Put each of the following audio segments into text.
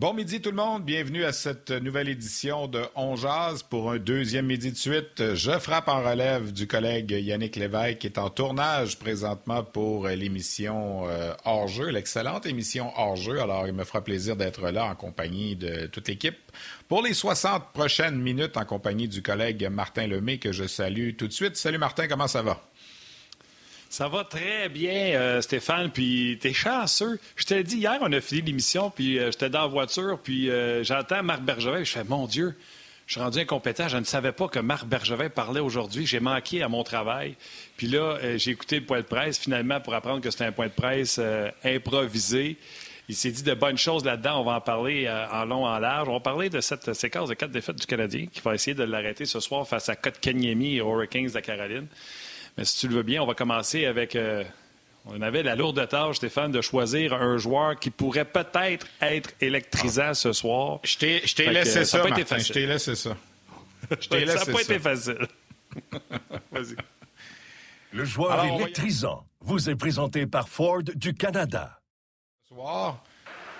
Bon midi tout le monde, bienvenue à cette nouvelle édition de On Jazz pour un deuxième midi de suite. Je frappe en relève du collègue Yannick Lévesque qui est en tournage présentement pour l'émission euh, Hors-jeu, l'excellente émission Hors-jeu. Alors il me fera plaisir d'être là en compagnie de toute l'équipe pour les 60 prochaines minutes en compagnie du collègue Martin Lemay que je salue tout de suite. Salut Martin, comment ça va? Ça va très bien, euh, Stéphane. Puis t'es chanceux. Je te l'ai dit hier, on a fini l'émission, puis euh, j'étais dans la voiture, puis euh, j'entends Marc Bergevin. Je fais, mon Dieu, je suis rendu incompétent. Je ne savais pas que Marc Bergevin parlait aujourd'hui. J'ai manqué à mon travail. Puis là, j'ai écouté le point de presse finalement pour apprendre que c'était un point de presse improvisé. Il s'est dit de bonnes choses là-dedans. On va en parler en long, en large. On va parler de cette séquence de quatre défaites du Canadien qui va essayer de l'arrêter ce soir face à Kotkaniemi et Hurricanes de la Caroline. Mais si tu le veux bien, on va commencer avec. Euh, on avait la lourde tâche, Stéphane, de choisir un joueur qui pourrait peut-être être électrisant ce soir. Je t'ai laissé ça, Martin, Je t'ai laissé ça. ça n'a pas été facile. Vas-y. Le joueur électrisant vous est présenté par Ford du Canada. Ce soir,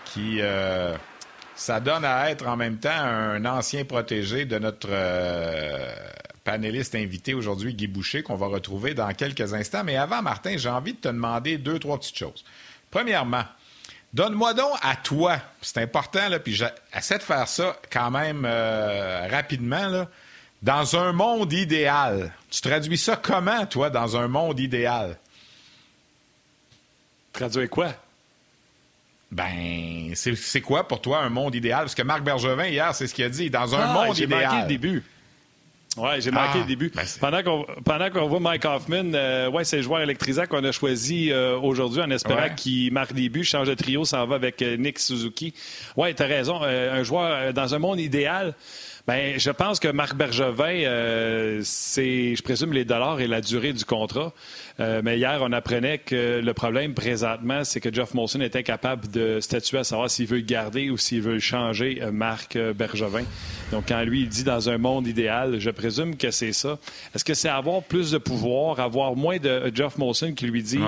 qui euh, ça donne à être en même temps un ancien protégé de notre euh, panéliste invité aujourd'hui, Guy Boucher, qu'on va retrouver dans quelques instants. Mais avant, Martin, j'ai envie de te demander deux, trois petites choses. Premièrement, donne-moi donc à toi, c'est important, là, puis j'essaie de faire ça quand même euh, rapidement, là, dans un monde idéal. Tu traduis ça comment, toi, dans un monde idéal? Traduire quoi? Ben, c'est quoi pour toi un monde idéal? Parce que Marc Bergevin, hier, c'est ce qu'il a dit. Dans un ah, monde idéal. Manqué le début. Oui, j'ai manqué le ah, début. Ben, pendant qu'on voit Mike Hoffman, euh, ouais, c'est le joueur électrisant qu'on a choisi euh, aujourd'hui en espérant qu'il marque des buts, change de trio, s'en va avec euh, Nick Suzuki. Oui, tu as raison. un joueur dans un monde idéal, ben, je pense que Marc Bergevin, c'est, je présume, les dollars et la durée du contrat. Euh, mais hier, on apprenait que le problème présentement, c'est que Jeff Molson est incapable de statuer à savoir s'il veut le garder ou s'il veut changer, euh, Marc euh, Bergevin. Donc, quand lui, il dit dans un monde idéal, je présume que c'est ça. Est-ce que c'est avoir plus de pouvoir, avoir moins de Jeff Molson qui lui dit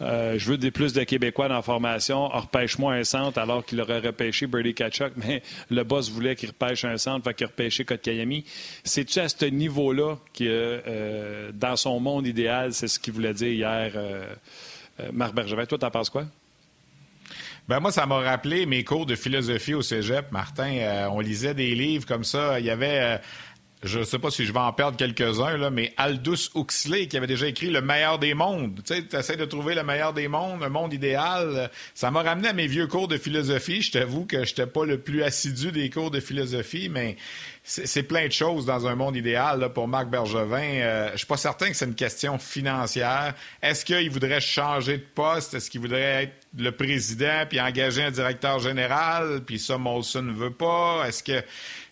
Je veux des plus de Québécois dans la formation, repêche-moi un centre alors qu'il aurait repêché Brady Kachuk, mais le boss voulait qu'il repêche un centre, fait qu'il repêché Kotkayami. C'est-tu à ce niveau-là que, dans son monde idéal, c'est ce qu'il voulait dire? Hier euh, euh, Marc Bergevin. Toi, t'en penses quoi? Ben moi, ça m'a rappelé mes cours de philosophie au cégep, Martin. Euh, on lisait des livres comme ça. Il y avait, je ne sais pas si je vais en perdre quelques-uns, mais Aldous Huxley qui avait déjà écrit Le meilleur des mondes. Tu sais, essaies de trouver le meilleur des mondes, un monde idéal. Ça m'a ramené à mes vieux cours de philosophie. Je t'avoue que je n'étais pas le plus assidu des cours de philosophie, mais c'est plein de choses dans un monde idéal pour Marc Bergevin. Euh, je suis pas certain que c'est une question financière. Est-ce qu'il voudrait changer de poste? Est-ce qu'il voudrait être le président puis engager un directeur général? Puis ça, Molson ne veut pas. Est-ce que...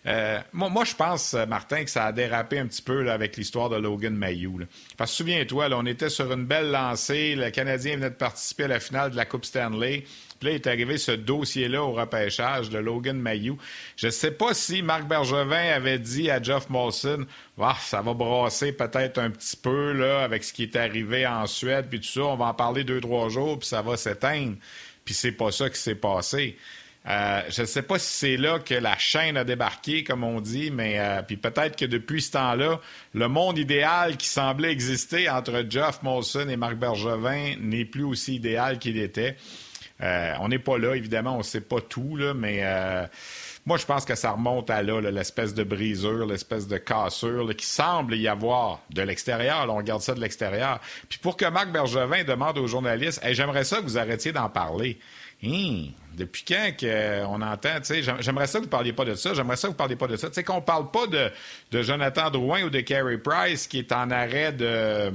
Euh, moi, je pense, Martin, que ça a dérapé un petit peu avec l'histoire de Logan Mayou. Parce que souviens-toi, on était sur une belle lancée. Le Canadien venait de participer à la finale de la Coupe Stanley. Puis là, est arrivé ce dossier-là au repêchage de Logan Mayou. Je ne sais pas si Marc Bergevin avait dit à Jeff Molson ah, ça va brasser peut-être un petit peu là, avec ce qui est arrivé en Suède, puis tout ça. On va en parler deux, trois jours, puis ça va s'éteindre. Puis c'est pas ça qui s'est passé. Euh, je ne sais pas si c'est là que la chaîne a débarqué, comme on dit, mais euh, peut-être que depuis ce temps-là, le monde idéal qui semblait exister entre Jeff Molson et Marc Bergevin n'est plus aussi idéal qu'il était. on n'est pas là, évidemment, on ne sait pas tout, mais moi, je pense que ça remonte à là, l'espèce de brisure, l'espèce de cassure qui semble y avoir de l'extérieur. On regarde ça de l'extérieur. Puis pour que Marc Bergevin demande aux journalistes J'aimerais ça que vous arrêtiez d'en parler. Hum, depuis quand qu'on entend, j'aimerais ça que vous ne parliez pas de ça, j'aimerais ça que vous ne parliez pas de ça. Tu sais, qu'on parle pas de, Jonathan Drouin ou de Carey Price qui est en arrêt de,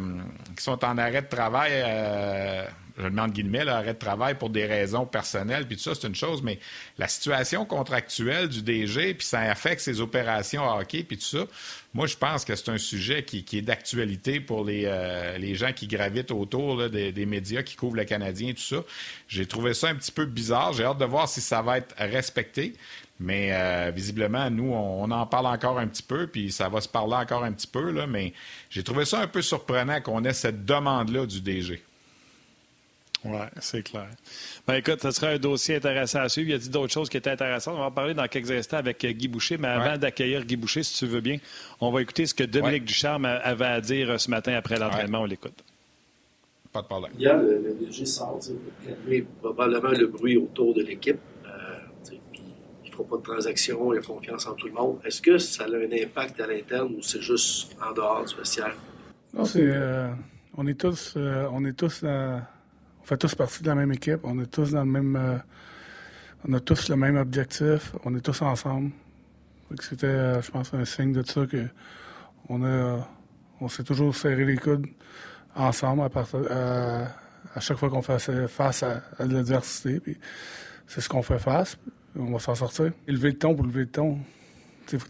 qui sont en arrêt de travail, euh, je demande guillemets, arrêt de travail pour des raisons personnelles, puis tout ça, c'est une chose, mais la situation contractuelle du DG, puis ça affecte ses opérations à hockey, puis tout ça, moi, je pense que c'est un sujet qui, est d'actualité pour les, euh, les, gens qui gravitent autour des, médias qui couvrent le Canadien et tout ça. J'ai trouvé ça un petit peu bizarre. J'ai hâte de voir si ça va être respecté. Mais euh, visiblement, nous, on, en parle encore un petit peu, puis ça va se parler encore un petit peu. Là, mais j'ai trouvé ça un peu surprenant qu'on ait cette demande-là du DG. Oui, c'est clair. Ben, écoute, ce sera un dossier intéressant à suivre. Il y a dit d'autres choses qui étaient intéressantes. On va en parler dans quelques instants avec euh, Guy Boucher, mais avant d'accueillir Guy Boucher, si tu veux bien, on va écouter ce que Dominique Ducharme avait à dire euh, ce matin après l'entraînement. On l'écoute. Pas de problème. Hier, le, le DG sort pour calmer probablement le bruit autour de l'équipe. Euh, il ne faut pas de transaction, il y a confiance en tout le monde. Est-ce que ça a un impact à l'interne ou c'est juste en dehors du vestiaire? Non, c'est. on est tous. on est tous on fait tous partie de la même équipe. On est tous dans le même. Euh, on a tous le même objectif. On est tous ensemble. C'était, euh, je pense, un signe de ça que on a. on s'est toujours serré les coudes ensemble à, à, chaque fois qu'on fait face à, l'adversité. c'est ce qu'on fait face. On va s'en sortir. Élever le ton pour lever le ton. Il faut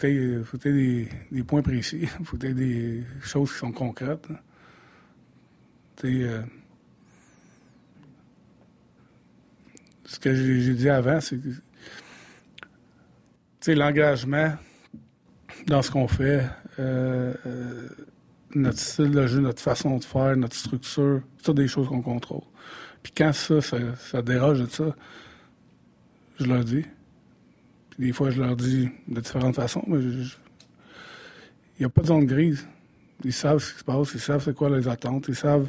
que des, points précis. Il des choses qui sont concrètes. Euh, ce que j'ai dit avant, c'est que l'engagement dans ce qu'on fait, euh, euh, notre style de jeu, notre façon de faire, notre structure, c'est des choses qu'on contrôle. Puis quand ça, ça, déroge de ça, je leur dis. Puis des fois, je leur dis de différentes façons, mais il n'y a pas de zone grise. Ils savent ce qui se passe, ils savent c'est quoi les attentes, ils savent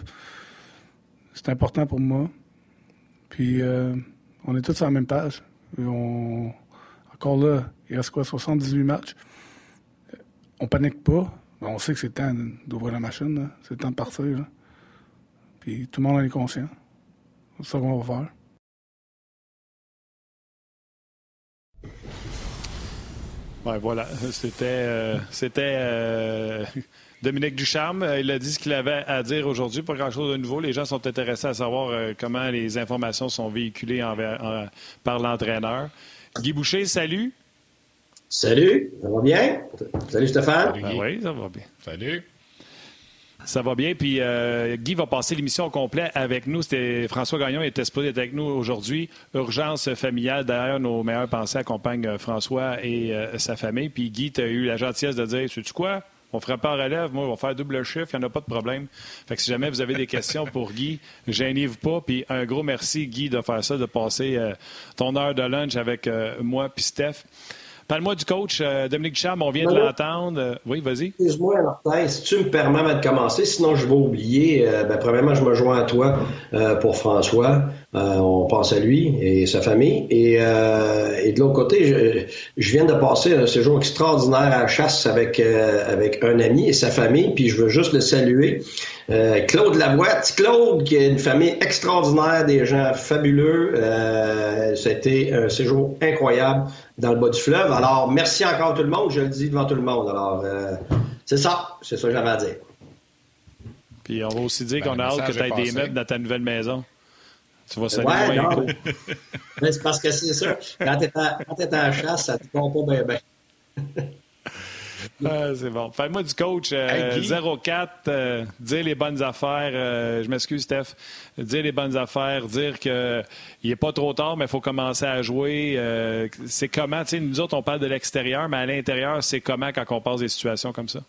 c'est important pour moi. Puis euh, on est tous sur la même page. Encore là, il reste quoi, 78 matchs? On panique pas. On sait que c'est temps d'ouvrir la machine. C'est le temps de partir. Puis tout le monde en est conscient. C'est ça qu'on va faire. Ouais, voilà. C'était, euh, c'était euh, Dominique Ducharme. Euh, il a dit ce qu'il avait à dire aujourd'hui. Pas grand-chose de nouveau. Les gens sont intéressés à savoir comment les informations sont véhiculées par l'entraîneur. Guy Boucher, salut. Salut, ça va bien? Salut Stéphane. Ben oui, ça va bien. Salut. Ça va bien. Puis euh, Guy va passer l'émission au complet avec nous. C'était François Gagnon était supposé être avec nous aujourd'hui. Urgence familiale. D'ailleurs, nos meilleures pensées accompagnent euh, François et euh, sa famille. Puis Guy, tu as eu la gentillesse de dire Sais-tu quoi? On fera pas en relève. Moi, on va faire double chiffre. Il n'y en a pas de problème. Fait que si jamais vous avez des questions pour Guy, gênez-vous pas. Puis un gros merci, Guy, de faire ça, de passer ton heure de lunch avec moi puis Steph. Parle-moi du coach euh, Dominique Ducharme, on vient de l'entendre. Euh, oui, vas-y. Excuse-moi, Martin, si tu me permets de commencer, sinon je vais oublier. Euh, ben, premièrement, je me joins à toi pour François. On pense à lui et sa famille. Et, de l'autre côté, je, viens de passer un séjour extraordinaire à la chasse avec, avec un ami et sa famille, puis je veux juste le saluer. Claude Lavoie, Claude, qui a une famille extraordinaire, des gens fabuleux. ça a été un séjour incroyable dans le bas du fleuve. Alors, merci encore tout le monde. Je le dis devant tout le monde. Alors, euh, c'est ça. C'est ça que j'avais à dire. Puis on va aussi dire ben, qu'on a hâte que tu aies des meubles dans ta nouvelle maison. Tu vas saluer ouais, non, c'est parce que c'est ça. Quand tu es, en chasse, ça te compte pas bien. Ah, c'est bon. Fais-moi du coach 0-4, euh, euh, dire les bonnes affaires. Euh, je m'excuse, Steph. Dire les bonnes affaires, dire qu'il n'est pas trop tard, mais il faut commencer à jouer. c'est comment, tu sais, nous autres, on parle de l'extérieur, mais à l'intérieur, c'est comment quand on passe des situations comme ça?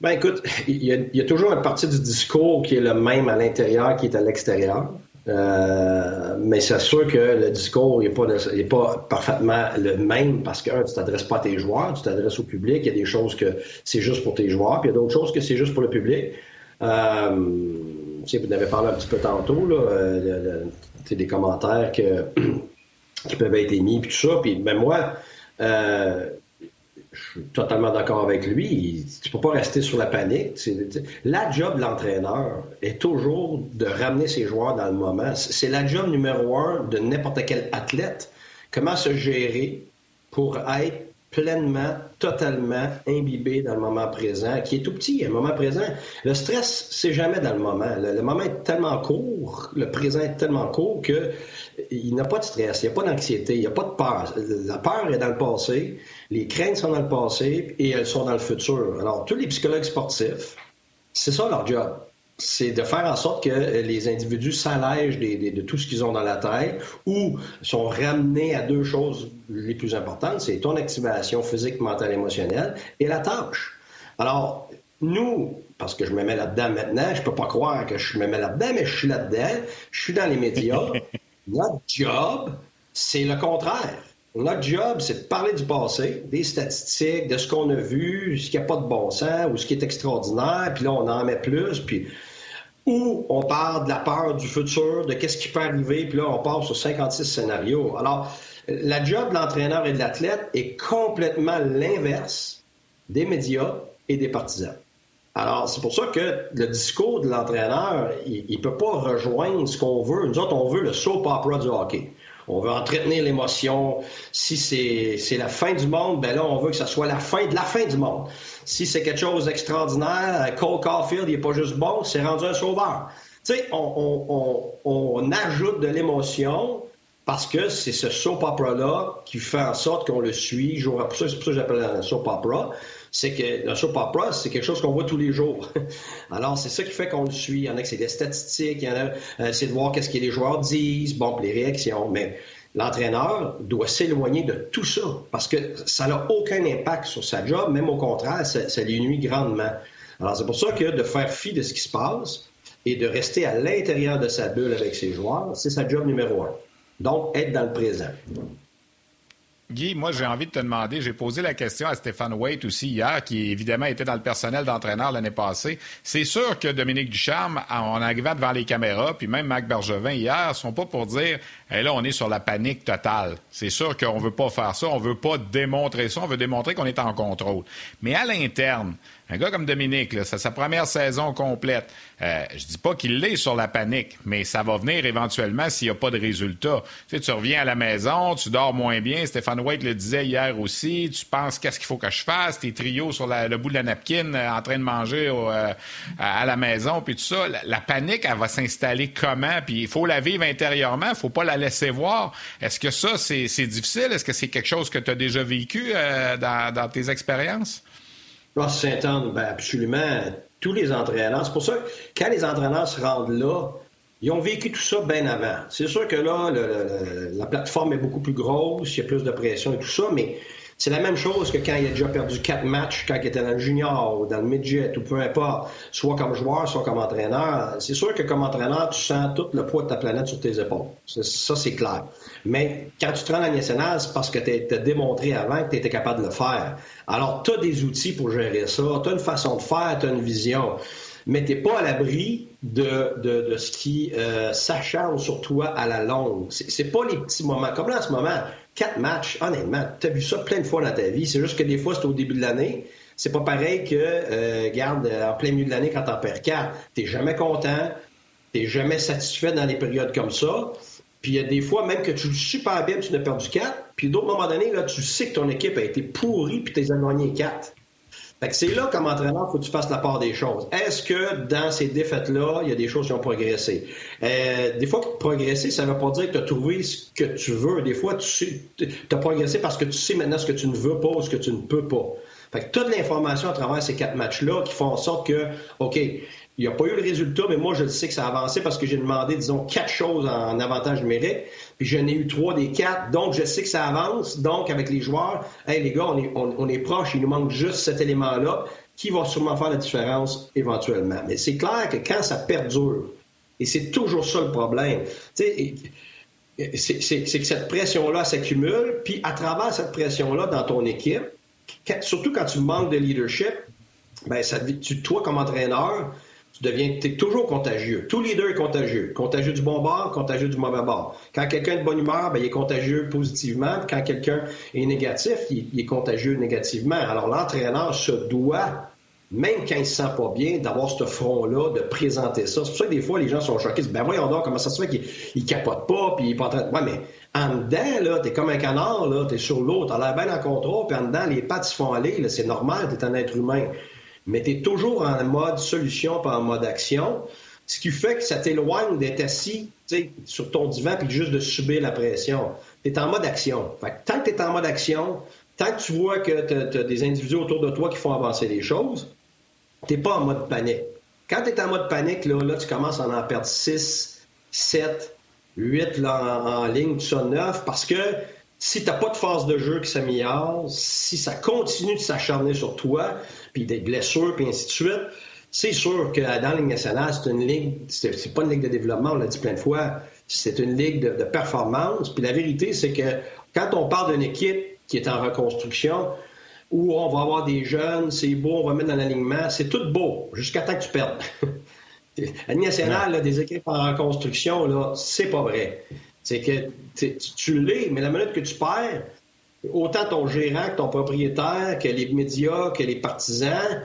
Ben écoute, il y, a, toujours une partie du discours qui est le même à l'intérieur qui est à l'extérieur. Euh, mais c'est sûr que le discours n'est pas, parfaitement le même parce que, un, tu t'adresses pas à tes joueurs, tu t'adresses au public. Il y a des choses que c'est juste pour tes joueurs, puis il y a d'autres choses que c'est juste pour le public. Euh, vous en avez parlé un petit peu tantôt, là, euh, des commentaires qui peuvent être émis, puis tout ça. Puis ben moi, euh, je suis totalement d'accord avec lui. Tu peux pas rester sur la panique. La job de l'entraîneur est toujours de ramener ses joueurs dans le moment. C'est la job numéro un de n'importe quel athlète. Comment se gérer pour être pleinement, totalement imbibé dans le moment présent, qui est tout petit, le moment présent. Le stress, c'est jamais dans le moment. Le, moment est tellement court, le présent est tellement court que il n'y a pas de stress, il n'y a pas d'anxiété, il n'y a pas de peur. La peur est dans le passé, les craintes sont dans le passé et elles sont dans le futur. Alors, tous les psychologues sportifs, c'est ça leur job c'est de faire en sorte que les individus s'allègent de tout ce qu'ils ont dans la tête ou sont ramenés à deux choses les plus importantes, c'est ton activation physique, mentale, émotionnelle et la tâche. Alors, nous, parce que je me mets là-dedans maintenant, je peux pas croire que je me mets là-dedans, mais je suis là-dedans, je suis dans les médias. Notre job, c'est le contraire. Notre job, c'est de parler du passé, des statistiques, de ce qu'on a vu, ce qui n'a pas de bon sens ou ce qui est extraordinaire, puis là, on en met plus, puis ou on parle de la peur du futur, de qu'est-ce qui peut arriver, puis là, on part sur 56 scénarios. Alors, la job de l'entraîneur et de l'athlète est complètement l'inverse des médias et des partisans. Alors, c'est pour ça que le discours de l'entraîneur, il ne peut pas rejoindre ce qu'on veut. Nous autres, on veut le soap opera du hockey. On veut entretenir l'émotion. Si c'est la fin du monde, ben là, on veut que ce soit la fin de la fin du monde. Si c'est quelque chose d'extraordinaire, Cole Caulfield, il n'est pas juste bon, c'est rendu un sauveur. Tu sais, on, on, ajoute de l'émotion parce que c'est ce soap opera-là qui fait en sorte qu'on le suit. C'est pour ça que j'appelle un soap opera c'est que le soap opera, c'est quelque chose qu'on voit tous les jours. Alors, c'est ça qui fait qu'on le suit. Il y en a que c'est des statistiques, il y en a, euh, c'est de voir qu'est-ce que les joueurs disent, bon, les réactions. Mais l'entraîneur doit s'éloigner de tout ça parce que ça n'a aucun impact sur sa job, même au contraire, ça, ça lui nuit grandement. Alors, c'est pour ça que de faire fi de ce qui se passe et de rester à l'intérieur de sa bulle avec ses joueurs, c'est sa job numéro un. Donc, être dans le présent. Guy, moi, j'ai envie de te demander, j'ai posé la question à Stéphane Waite aussi hier, qui évidemment était dans le personnel d'entraîneur l'année passée. C'est sûr que Dominique Ducharme, en arrivant devant les caméras, puis même Marc Bergevin hier, sont pas pour dire, et là, on est sur la panique totale. C'est sûr qu'on veut pas faire ça, on veut pas démontrer ça, on veut démontrer qu'on est en contrôle. Mais à l'interne, un gars comme Dominique, c'est sa première saison complète. Euh, je dis pas qu'il l'est sur la panique, mais ça va venir éventuellement s'il n'y a pas de résultat. Tu, sais, tu reviens à la maison, tu dors moins bien. Stéphane White le disait hier aussi. Tu penses qu'est-ce qu'il faut que je fasse? Tes trios sur le bout de la napkin euh, en train de manger euh, à la maison, puis tout ça. La, panique, elle va s'installer comment? Puis il faut la vivre intérieurement, il faut pas la laisser voir. Est-ce que ça, c'est difficile? Est-ce que c'est quelque chose que tu as déjà vécu dans, dans tes expériences? Ross Saint-Anne, ben absolument. Tous les entraîneurs. C'est pour ça que quand les entraîneurs se rendent là, ils ont vécu tout ça bien avant. C'est sûr que là, la plateforme est beaucoup plus grosse, il y a plus de pression et tout ça, mais c'est la même chose que quand il a déjà perdu quatre matchs, quand il était dans le junior ou dans le midget ou peu importe, soit comme joueur, soit comme entraîneur. C'est sûr que comme entraîneur, tu sens tout le poids de ta planète sur tes épaules. Ça, c'est clair. Mais quand tu te rends à la nationale, c'est parce que tu as démontré avant que tu étais capable de le faire. Alors, tu as des outils pour gérer ça, tu as une façon de faire, tu as une vision. Mais tu pas à l'abri de, de, ce qui euh, s'acharne sur toi à la longue. C'est pas les petits moments. Comme là, en ce moment, quatre matchs, honnêtement, tu as vu ça plein de fois dans ta vie. C'est juste que des fois, c'est au début de l'année. C'est pas pareil que, euh, garde, en plein milieu de l'année, quand t'en perds quatre, t'es jamais content, t'es jamais satisfait dans des périodes comme ça. Puis il y a des fois, même que tu joues super bien, tu n'as perdu quatre. Puis d'autres moments donnés, là, tu sais que ton équipe a été pourrie, puis t'es éloigné quatre. Fait que c'est là, comme entraîneur, faut que tu fasses la part des choses. Est-ce que dans ces défaites-là, il y a des choses qui ont progressé? Euh, des fois, progresser, ça ne veut pas dire que tu as trouvé ce que tu veux. Des fois, tu as progressé parce que tu sais maintenant ce que tu ne veux pas ou ce que tu ne peux pas. Fait que toute l'information à travers ces quatre matchs-là qui font en sorte que, OK, il n'y a pas eu le résultat, mais moi, je sais que ça a avancé parce que j'ai demandé, disons, quatre choses en avantage numérique, puis j'en ai eu trois des quatre, donc je sais que ça avance. Donc, avec les joueurs, hey, les gars, on est, on, proche, il nous manque juste cet élément-là qui va sûrement faire la différence éventuellement. Mais c'est clair que quand ça perdure, et c'est toujours ça le problème, c'est que cette pression-là s'accumule, puis à travers cette pression-là dans ton équipe, surtout quand tu manques de leadership, ben tu, toi, comme entraîneur, tu deviens, es toujours contagieux. Tout leader est contagieux. Contagieux du bon bord, contagieux du mauvais bord. Quand quelqu'un est de bonne humeur, ben, il est contagieux positivement. Quand quelqu'un est négatif, il, est contagieux négativement. Alors, l'entraîneur se doit, même quand il se sent pas bien, d'avoir ce front-là, de présenter ça. C'est pour ça que des fois, les gens sont choqués. Ben, voyons donc, comment ça se fait qu'il capote pas, puis il est pas en train de... Ouais, mais en dedans, là, t'es comme un canard, là, t'es sur l'eau, t'as l'air bien en contrôle, puis en dedans, les pattes se font aller, c'est normal, t'es un être humain mais tu es toujours en mode solution, pas en mode action. Ce qui fait que ça t'éloigne d'être assis sur ton divan puis juste de subir la pression. Tu es en mode action. tant que tu es en mode action, tant que tu vois que tu as, des individus autour de toi qui font avancer les choses, tu pas en mode panique. Quand tu es en mode panique, là, là, tu commences à en perdre 6, 7, 8 là, en, en ligne, tout ça 9, parce que si tu n'as pas de phase de jeu qui s'améliore, si ça continue de s'acharner sur toi, puis des blessures, puis ainsi de suite, c'est sûr que dans la Ligue nationale, c'est une ligue, c'est pas une ligue de développement, on l'a dit plein de fois, c'est une ligue de, performance. Puis la vérité, c'est que quand on parle d'une équipe qui est en reconstruction, où on va avoir des jeunes, c'est beau, on va mettre dans l'alignement, c'est tout beau, jusqu'à temps que tu perdes. la Ligue nationale, des équipes en reconstruction, là, c'est pas vrai. C'est que tu l'es, mais la minute que tu perds, autant ton gérant que ton propriétaire, que les médias, que les partisans,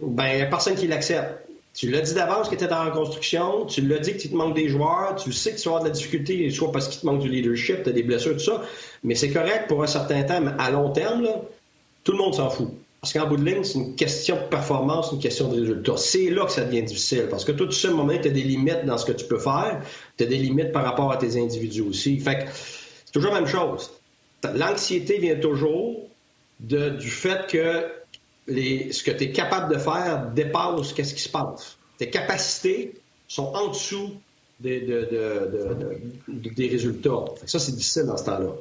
ben, il n'y a personne qui l'accepte. Tu l'as dit d'avance que tu étais en reconstruction, tu l'as dit que tu te manques des joueurs, tu sais que tu vas avoir de la difficulté, soit parce qu'il te manque du leadership, tu as des blessures, tout ça, mais c'est correct pour un certain temps, mais à long terme, tout le monde s'en fout. Parce qu'en bout de ligne, c'est une question de performance, une question de résultat. C'est là que ça devient difficile. Parce que toi, tu sais, moment, tu as des limites dans ce que tu peux faire. Tu as des limites par rapport à tes individus aussi. Fait que c'est toujours la même chose. L'anxiété vient toujours du fait que ce que tu es capable de faire dépasse qu'est-ce qui se passe. Tes capacités sont en dessous des, des résultats. ça, c'est difficile dans ce temps-là.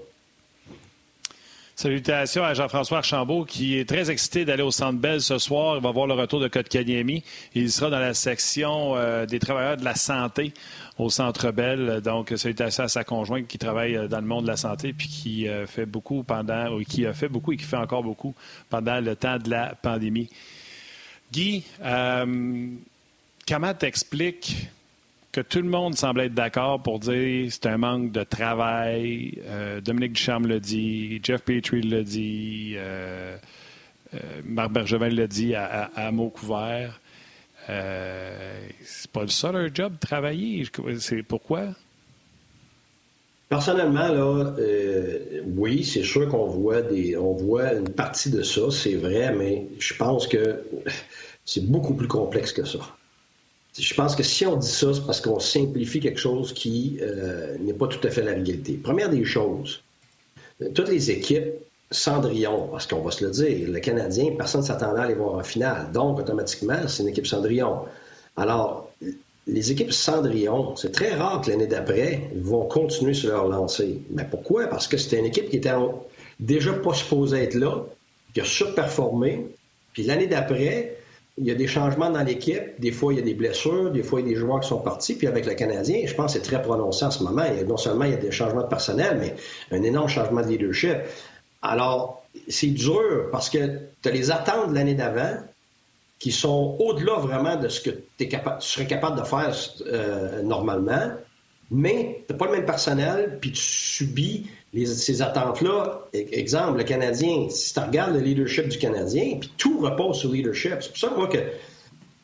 Salutations à Jean-François Archambault qui est très excité d'aller au Centre Bell ce soir. Il va voir le retour de Kotkaniemi. Il sera dans la section euh, des travailleurs de la santé au Centre Bell. Donc, salutations à sa conjointe qui travaille euh, dans le monde de la santé puis qui euh, fait beaucoup pendant, ou qui a fait beaucoup et qui fait encore beaucoup pendant le temps de la pandémie. Guy, comment t'expliques que tout le monde semble être d'accord pour dire c'est un manque de travail. Euh, Dominique Ducharme l'a dit, Jeff Petrie l'a dit, euh, euh, Marc Bergevin l'a dit à, à, mots couverts. c'est pas ça leur job, de travailler. C'est pourquoi? Personnellement, là, oui, c'est sûr qu'on voit des, on voit une partie de ça, c'est vrai, mais je pense que c'est beaucoup plus complexe que ça je pense que si on dit ça, c'est parce qu'on simplifie quelque chose qui euh, n'est pas tout à fait la réalité. Première des choses, toutes les équipes Cendrillon, parce qu'on va se le dire, le Canadien, personne ne s'attendait à les voir en finale. Donc, automatiquement, c'est une équipe Cendrillon. Alors, les équipes Cendrillon, c'est très rare que l'année d'après, vont continuer sur leur lancée. Mais pourquoi? Parce que c'était une équipe qui était déjà pas supposée être là, qui a surperformé. Puis l'année d'après, il y a des changements dans l'équipe. Des fois, il y a des blessures. Des fois, il y a des joueurs qui sont partis. Puis avec le Canadien, je pense que c'est très prononcé en ce moment. non seulement il y a des changements de personnel, mais un énorme changement de leadership. Alors, c'est dur parce que tu as les attentes de l'année d'avant qui sont au-delà vraiment de ce que es capable, tu serais capable de faire euh, normalement, mais tu n'as pas le même personnel, puis tu subis ces attentes-là, e-, exemple, le Canadien, si tu regardes le leadership du Canadien, puis tout repose sur le leadership. C'est pour ça moi que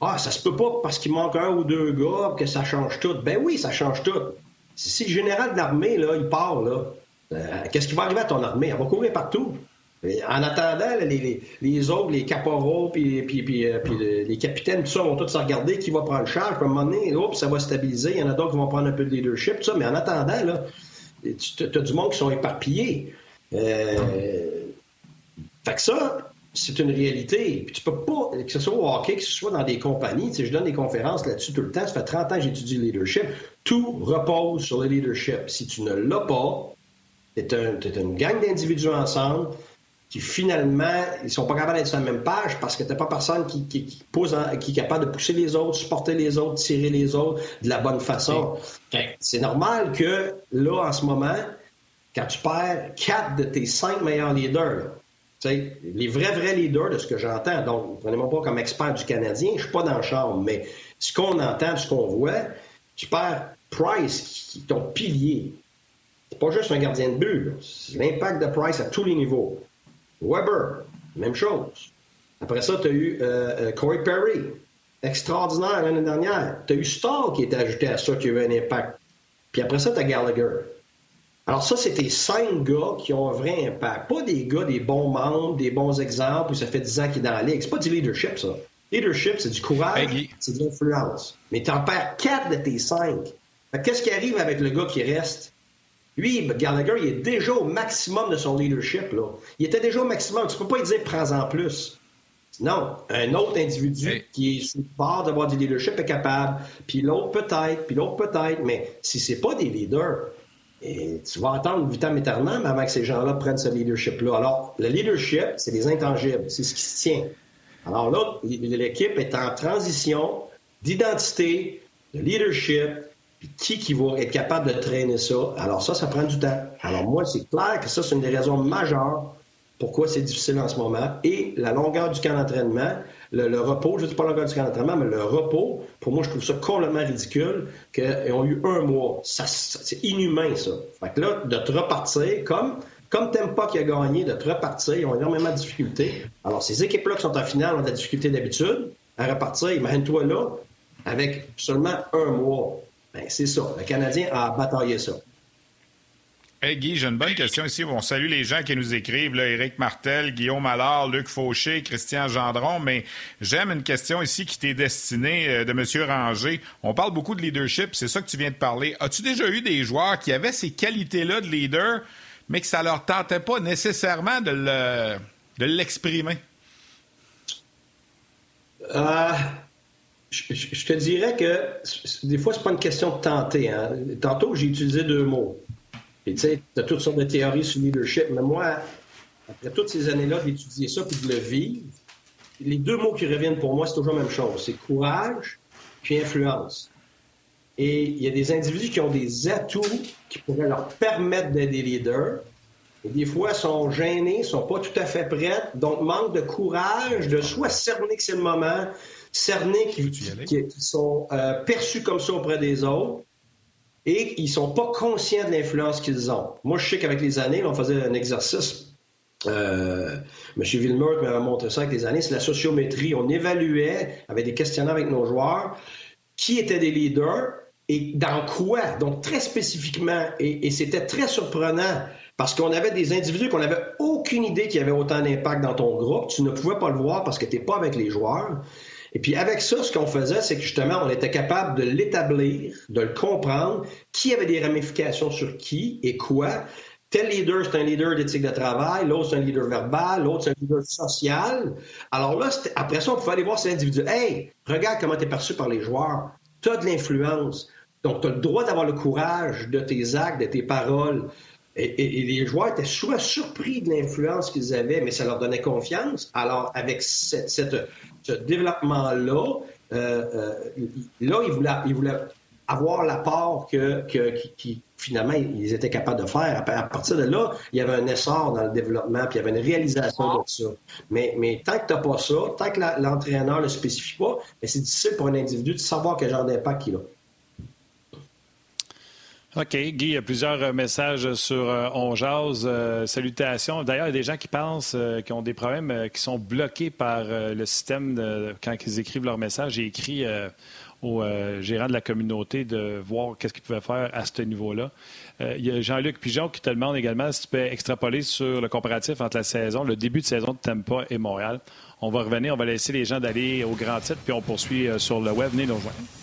ah, ça se peut pas parce qu'il manque un ou deux gars que ça change tout. Ben oui, ça change tout. Si le général de l'armée, là, il part, là, euh, qu'est-ce qui va arriver à ton armée? Elle va courir partout. en attendant, les, autres, les caporaux, puis, puis, euh, les capitaines, tout ça, vont tous se regarder qui va prendre le charge. Puis à un moment donné, ça va stabiliser. Il y en a d'autres qui vont prendre un peu de leadership, tout ça. Mais en attendant, là, tu as du monde qui sont éparpillés. Euh, fait que ça, c'est une réalité. Puis tu peux pas, que ce soit au hockey, que ce soit dans des compagnies, je donne des conférences là-dessus tout le temps, ça fait 30 ans que j'étudie le leadership, tout repose sur le leadership. Si tu ne l'as pas, tu es, une gang d'individus ensemble, qui finalement, ils sont pas capables d'être sur la même page parce que t'as pas personne qui, qui, qui, qui est capable de pousser les autres, supporter les autres, tirer les autres de la bonne façon. C'est normal que là, en ce moment, quand tu perds quatre de tes cinq meilleurs leaders, les vrais, vrais leaders de ce que j'entends, donc prenez-moi pas comme expert du Canadien, je suis pas dans le chambre, mais ce qu'on entend, ce qu'on voit, tu perds Price, qui est ton pilier. C'est pas juste un gardien de but, c'est l'impact de Price à tous les niveaux. Weber, même chose. Après ça, tu as eu euh, euh, Corey Perry, extraordinaire l'année dernière. Tu as eu Stall qui était ajouté à ça, qui a eu un impact. Puis après ça, tu as Gallagher. Alors ça, c'était cinq gars qui ont un vrai impact. Pas des gars, des bons membres, des bons exemples, puis ça fait dix ans qu'il est dans la ligue. C'est pas du leadership, ça. Leadership, c'est du courage, c'est de l'influence. Mais tu en perds quatre de tes cinq. Qu'est-ce qui arrive avec le gars qui reste? Lui, Gallagher, il est déjà au maximum de son leadership. Là. Il était déjà au maximum. Tu peux pas lui dire prends-en plus. Non, un autre individu qui est sur le bord d'avoir du leadership est capable, puis l'autre peut-être, puis l'autre peut-être, mais si c'est pas des leaders, et tu vas attendre vitam aeternam avant que ces gens-là prennent ce leadership-là. Alors, le leadership, c'est des intangibles, c'est ce qui se tient. Alors là, l'équipe est en transition d'identité, de leadership, qui qui va être capable de traîner ça? Alors ça, ça prend du temps. Alors moi, c'est clair que ça, c'est une des raisons majeures pourquoi c'est difficile en ce moment. Et la longueur du camp d'entraînement, le, repos, je ne dis pas la longueur du camp d'entraînement, mais le repos, pour moi, je trouve ça complètement ridicule qu'ils ont eu un mois. c'est inhumain, ça. Fait que là, de te repartir, comme, comme pas qui a gagné, de te repartir, ils ont énormément de difficultés. Alors, ces équipes-là qui sont en finale ont de la difficulté d'habitude à repartir. Imagine-toi là, avec seulement un mois. Ben, c'est ça. Le Canadien a bataillé ça. Hey Guy, j'ai une bonne question ici. On salue les gens qui nous écrivent, là, Éric Martel, Guillaume Allard, Luc Fauché, Christian Gendron, mais j'aime une question ici qui t'est destinée euh, de M. Ranger. On parle beaucoup de leadership, c'est ça que tu viens de parler. As-tu déjà eu des joueurs qui avaient ces qualités-là de leader, mais que ça leur tentait pas nécessairement de, de je, te dirais que des fois, c'est pas une question de tenter. Hein. Tantôt, j'ai utilisé deux mots tu sais, tu as toutes sortes de théories sur le leadership, mais moi, après toutes ces années-là d'étudier ça puis de le vivre, les deux mots qui reviennent pour moi, c'est toujours la même chose. C'est courage puis influence. Et il y a des individus qui ont des atouts qui pourraient leur permettre d'être des leaders. Et des fois, sont gênés, sont pas tout à fait prêts, donc manquent de courage de soit cerner que c'est le moment, cerner qu'ils sont euh, perçus comme ça auprès des autres, et ils sont pas conscients de l'influence qu'ils ont. Moi, je sais qu'avec les années, on faisait un exercice. Euh, M. Villemur m'avait montré ça avec les années, c'est la sociométrie. On évaluait avec des questionnaires avec nos joueurs qui étaient des leaders et dans quoi. Donc, très spécifiquement. Et, et c'était très surprenant parce qu'on avait des individus qu'on n'avait aucune idée qui avaient autant d'impact dans ton groupe. Tu ne pouvais pas le voir parce que tu n'es pas avec les joueurs. Et puis avec ça, ce qu'on faisait, c'est que justement, on était capable de l'établir, de le comprendre, qui avait des ramifications sur qui et quoi. Tel leader, c'est un leader d'éthique de travail, l'autre, c'est un leader verbal, l'autre, c'est un leader social. Alors là, après ça, on pouvait aller voir ces individus. Hey, regarde comment tu es perçu par les joueurs. Tu as de l'influence. Donc, tu as le droit d'avoir le courage de tes actes, de tes paroles. Et, les joueurs étaient souvent surpris de l'influence qu'ils avaient, mais ça leur donnait confiance. Alors, avec cette, ce développement-là, euh, euh, là, ils voulaient, avoir l'apport que, que qui, finalement, ils étaient capables de faire. À, partir de là, il y avait un essor dans le développement, puis il y avait une réalisation de ça. Mais, mais tant que tu n'as pas ça, tant que l'entraîneur ne le spécifie pas, ben, c'est difficile pour un individu de savoir quel genre d'impact il a. OK. Guy, il y a plusieurs euh, messages sur euh, euh, salutations. D'ailleurs, il y a des gens qui pensent qui ont des problèmes, qui sont bloqués par le système de, quand ils écrivent leur message. J'ai écrit au gérant de la communauté de voir qu'est-ce qu'il pouvait faire à ce niveau-là. il y a Jean-Luc Pigeon qui te demande également si tu peux extrapoler sur le comparatif entre la saison, le début de saison de Tampa et Montréal. On va revenir, on va laisser les gens d'aller au grand titre, puis on poursuit sur le web. Venez nous rejoindre.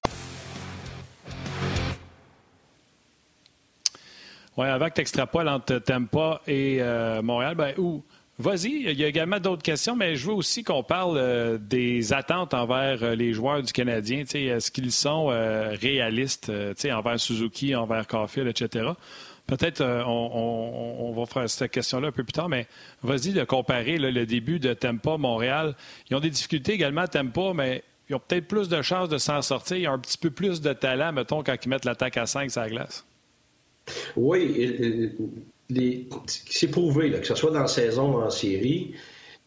Oui, avant que tu extrapoles entre Tampa et euh, Montréal, ben, où Vas-y, il y a également d'autres questions, mais je veux aussi qu'on parle euh, des attentes envers euh, les joueurs du Canadien. Est-ce qu'ils sont réalistes envers Suzuki, envers Caulfield, etc.? Peut-être on, va faire cette question-là un peu plus tard, mais vas-y de comparer le début de Tempa Montréal. Ils ont des difficultés également à Tempa, mais ils ont peut-être plus de chances de s'en sortir. Ils ont un petit peu plus de talent, mettons, quand ils mettent l'attaque à 5 sur la glace. Oui, c'est prouvé, que ce soit dans la saison ou en série,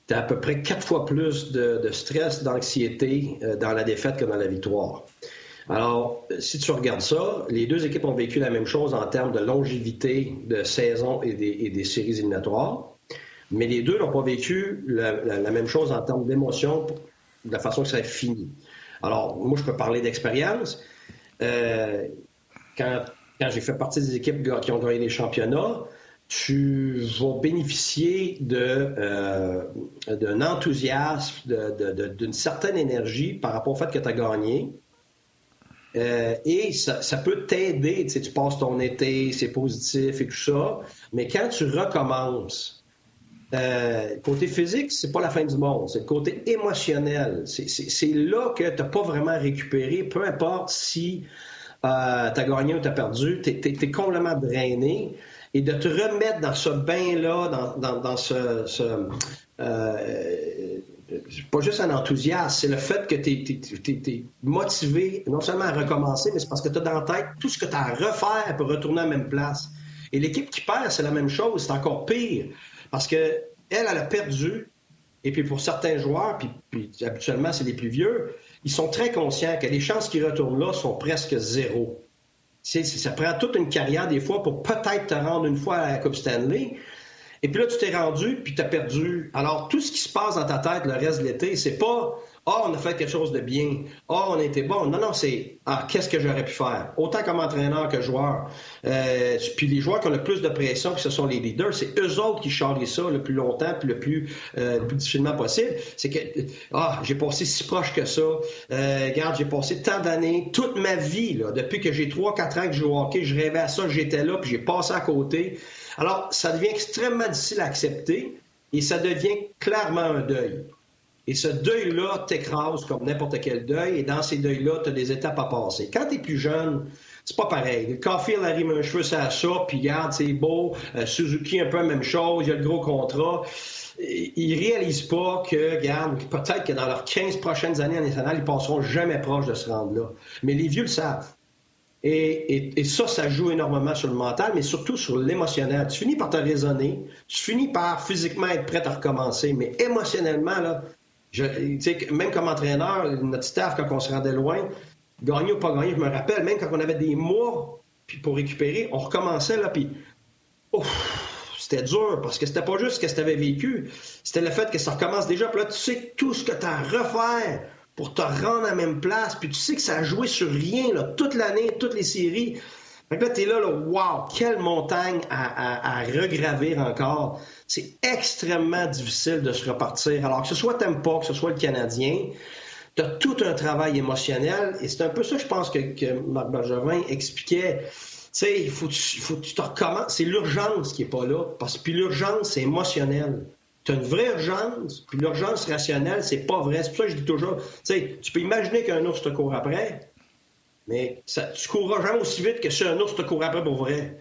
tu as à peu près quatre fois plus de, stress, d'anxiété euh, dans la défaite que dans la victoire. Alors, si tu regardes ça, les deux équipes ont vécu la même chose en termes de longévité de saison et des, séries éliminatoires, mais les deux n'ont pas vécu la, même chose en termes d'émotion, de la façon que ça a fini. Alors, moi, je peux parler d'expérience. Euh, quand, quand j'ai fait partie des équipes qui ont gagné les championnats, tu vas bénéficier euh, d'un enthousiasme, d'une certaine énergie par rapport au fait que tu as gagné. Euh, et ça, peut t'aider, tu, sais, tu passes ton été, c'est positif et tout ça, mais quand tu recommences, euh, côté physique, c'est pas la fin du monde, c'est le côté émotionnel. C'est là que tu n'as pas vraiment récupéré, peu importe si tu as gagné ou tu as perdu, tu es, complètement drainé et de te remettre dans ce bain-là, dans, ce... Euh, pas juste un enthousiasme, c'est le fait que tu es, motivé non seulement à recommencer, mais c'est parce que tu as dans la tête tout ce que tu as à refaire pour retourner à la même place. Et l'équipe qui perd, c'est la même chose, c'est encore pire. Parce que elle, elle a perdu. Et puis pour certains joueurs, puis, puis habituellement c'est les plus vieux, ils sont très conscients que les chances qu'ils retournent là sont presque zéro ça prend toute une carrière des fois pour peut-être te rendre une fois à la Coupe Stanley. Et puis là, tu t'es rendu, puis tu as perdu. Alors, tout ce qui se passe dans ta tête le reste de l'été, c'est pas ah, on a fait quelque chose de bien. Ah, oh, on était bon. Non, non, c'est Ah, qu'est-ce que j'aurais pu faire? Autant comme entraîneur que joueur. Euh, puis les joueurs qui ont le plus de pression, que ce sont les leaders, c'est eux autres qui charlient ça le plus longtemps puis le plus, euh, plus difficilement possible. C'est que Ah, j'ai passé si proche que ça. Euh, regarde, j'ai passé tant d'années, toute ma vie, là, depuis que j'ai 3-4 ans que je joue hockey, je rêvais à ça, j'étais là, puis j'ai passé à côté. Alors, ça devient extrêmement difficile à accepter et ça devient clairement un deuil. Et ce deuil-là t'écrase comme n'importe quel deuil, et dans ces deuils-là, tu as des étapes à passer. Quand tu es plus jeune, c'est pas pareil. Le Caulfield arrive un cheveu sur ça, puis regarde, c'est beau. Euh, Suzuki, un peu la même chose, il y a le gros contrat. Ils réalisent pas que, regarde, peut-être que dans leurs 15 prochaines années en national, ils passeront jamais proche de se rendre là. Mais les vieux le savent. Et, ça, ça joue énormément sur le mental, mais surtout sur l'émotionnel. Tu finis par te raisonner, tu finis par physiquement être prêt à recommencer, mais émotionnellement, là, même comme entraîneur, notre staff, quand on se rendait loin, gagner ou pas gagner, je me rappelle, même quand on avait des mois puis pour récupérer, on recommençait, là, puis c'était dur, parce que c'était pas juste ce que tu avais vécu, c'était le fait que ça recommence déjà, puis là, tu sais tout ce que tu as à refaire pour te rendre à la même place, puis tu sais que ça a joué sur rien, là, toute l'année, toutes les séries. Fait que là, t'es là, là, wow, quelle montagne à, à, regravir encore. C'est extrêmement difficile de se repartir. Alors que ce soit Tempa, que ce soit le Canadien, tu as tout un travail émotionnel. Et c'est un peu ça, je pense, que, Marc Bergevin expliquait. Tu sais, il faut, faut que tu te recommences. C'est l'urgence qui est pas là. Parce que puis l'urgence, c'est émotionnel. Tu as une vraie urgence, puis l'urgence rationnelle, c'est pas vrai. C'est pour ça que je dis toujours, tu sais, tu peux imaginer qu'un ours te court après, mais ça, tu courras jamais aussi vite que si un ours te court après pour vrai.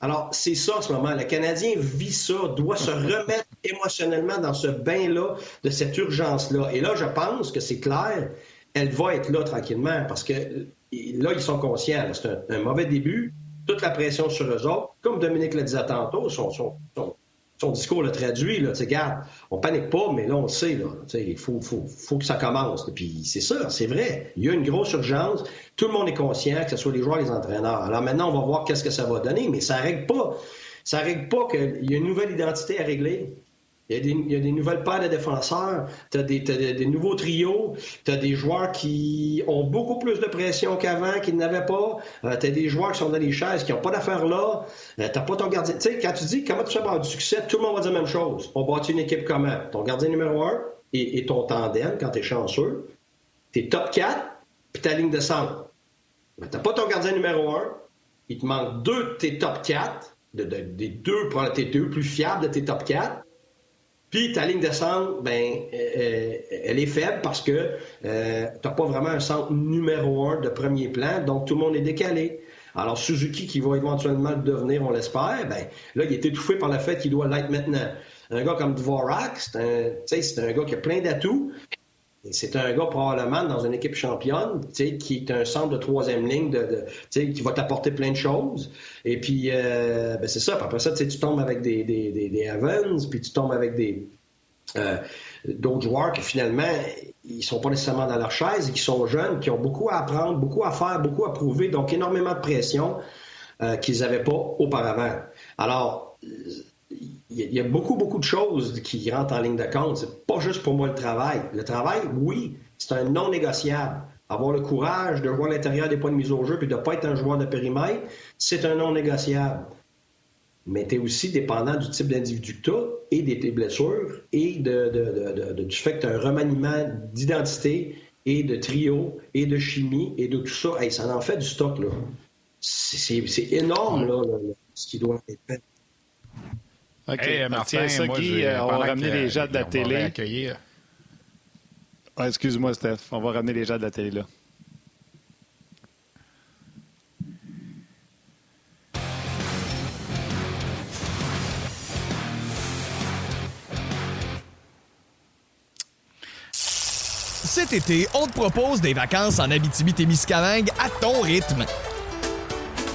Alors, c'est ça en ce moment. Le Canadien vit ça, doit se remettre émotionnellement dans ce bain-là, de cette urgence-là. Et là, je pense que c'est clair, elle va être là tranquillement parce que là, ils sont conscients. C'est un, mauvais début, toute la pression sur eux autres. Comme Dominique le disait tantôt, sont, sont, sont son discours le traduit, là, regarde, on panique pas, mais là, on le sait, là, il faut, faut, faut, que ça commence. Puis c'est ça, c'est vrai. Il y a une grosse urgence. Tout le monde est conscient, que ce soit les joueurs, les entraîneurs. Alors maintenant, on va voir qu'est-ce que ça va donner, mais ça règle pas. Ça règle pas qu'il y a une nouvelle identité à régler. Il y, a des, nouvelles paires de défenseurs, tu as, des, nouveaux trios, tu as des joueurs qui ont beaucoup plus de pression qu'avant, qu'ils n'avaient pas. Euh, tu as des joueurs qui sont dans les chaises, qui n'ont pas d'affaires là. Euh, tu pas ton gardien. Tu sais, quand tu dis comment tu fais avoir du succès, tout le monde va dire la même chose. On bâtit une équipe comment? Ton gardien numéro un et, ton tandem, quand tu es chanceux, tes top 4, puis ta ligne de centre. tu n'as pas ton gardien numéro un, il te manque deux de tes top 4, des deux, tes deux plus fiables de tes top 4 Puis ta ligne de centre, ben, elle est faible parce que euh, tu pas vraiment un centre numéro un de premier plan, donc tout le monde est décalé. Alors Suzuki, qui va éventuellement le devenir, on l'espère, ben, là, il est étouffé par le fait qu'il doit l'être maintenant. Un gars comme Dvorak, c'est un, un gars qui a plein d'atouts, c'est un gars probablement dans une équipe championne, qui est un centre de troisième ligne, de, qui va t'apporter plein de choses. Et puis, euh, ben, c'est ça. Puis après ça, tu tombes avec des, des, des, Evans, puis tu tombes avec des euh, d'autres joueurs qui finalement, ils sont pas nécessairement dans leur chaise et qui sont jeunes, qui ont beaucoup à apprendre, beaucoup à faire, beaucoup à prouver, donc énormément de pression euh, qu'ils n'avaient pas auparavant. Alors, il y a beaucoup, beaucoup de choses qui rentrent en ligne de compte. C'est pas juste pour moi le travail. Le travail, oui, c'est un non négociable. Avoir le courage de jouer à l'intérieur des points de mise au jeu puis de ne pas être un joueur de périmètre, c'est un non négociable. Mais tu es aussi dépendant du type d'individu que tu as et des blessures et de, du fait que tu as un remaniement d'identité et de trio et de chimie et de tout ça. ça en fait du stock. là. C'est énorme là, ce qui doit être fait. OK. Martin, ça, Guy, euh, on va ramener les gens de la télé. Ah, excuse-moi, Steph. On va ramener les gens de la télé, là. Cet été, on te propose des vacances en Abitibi-Témiscamingue à ton rythme.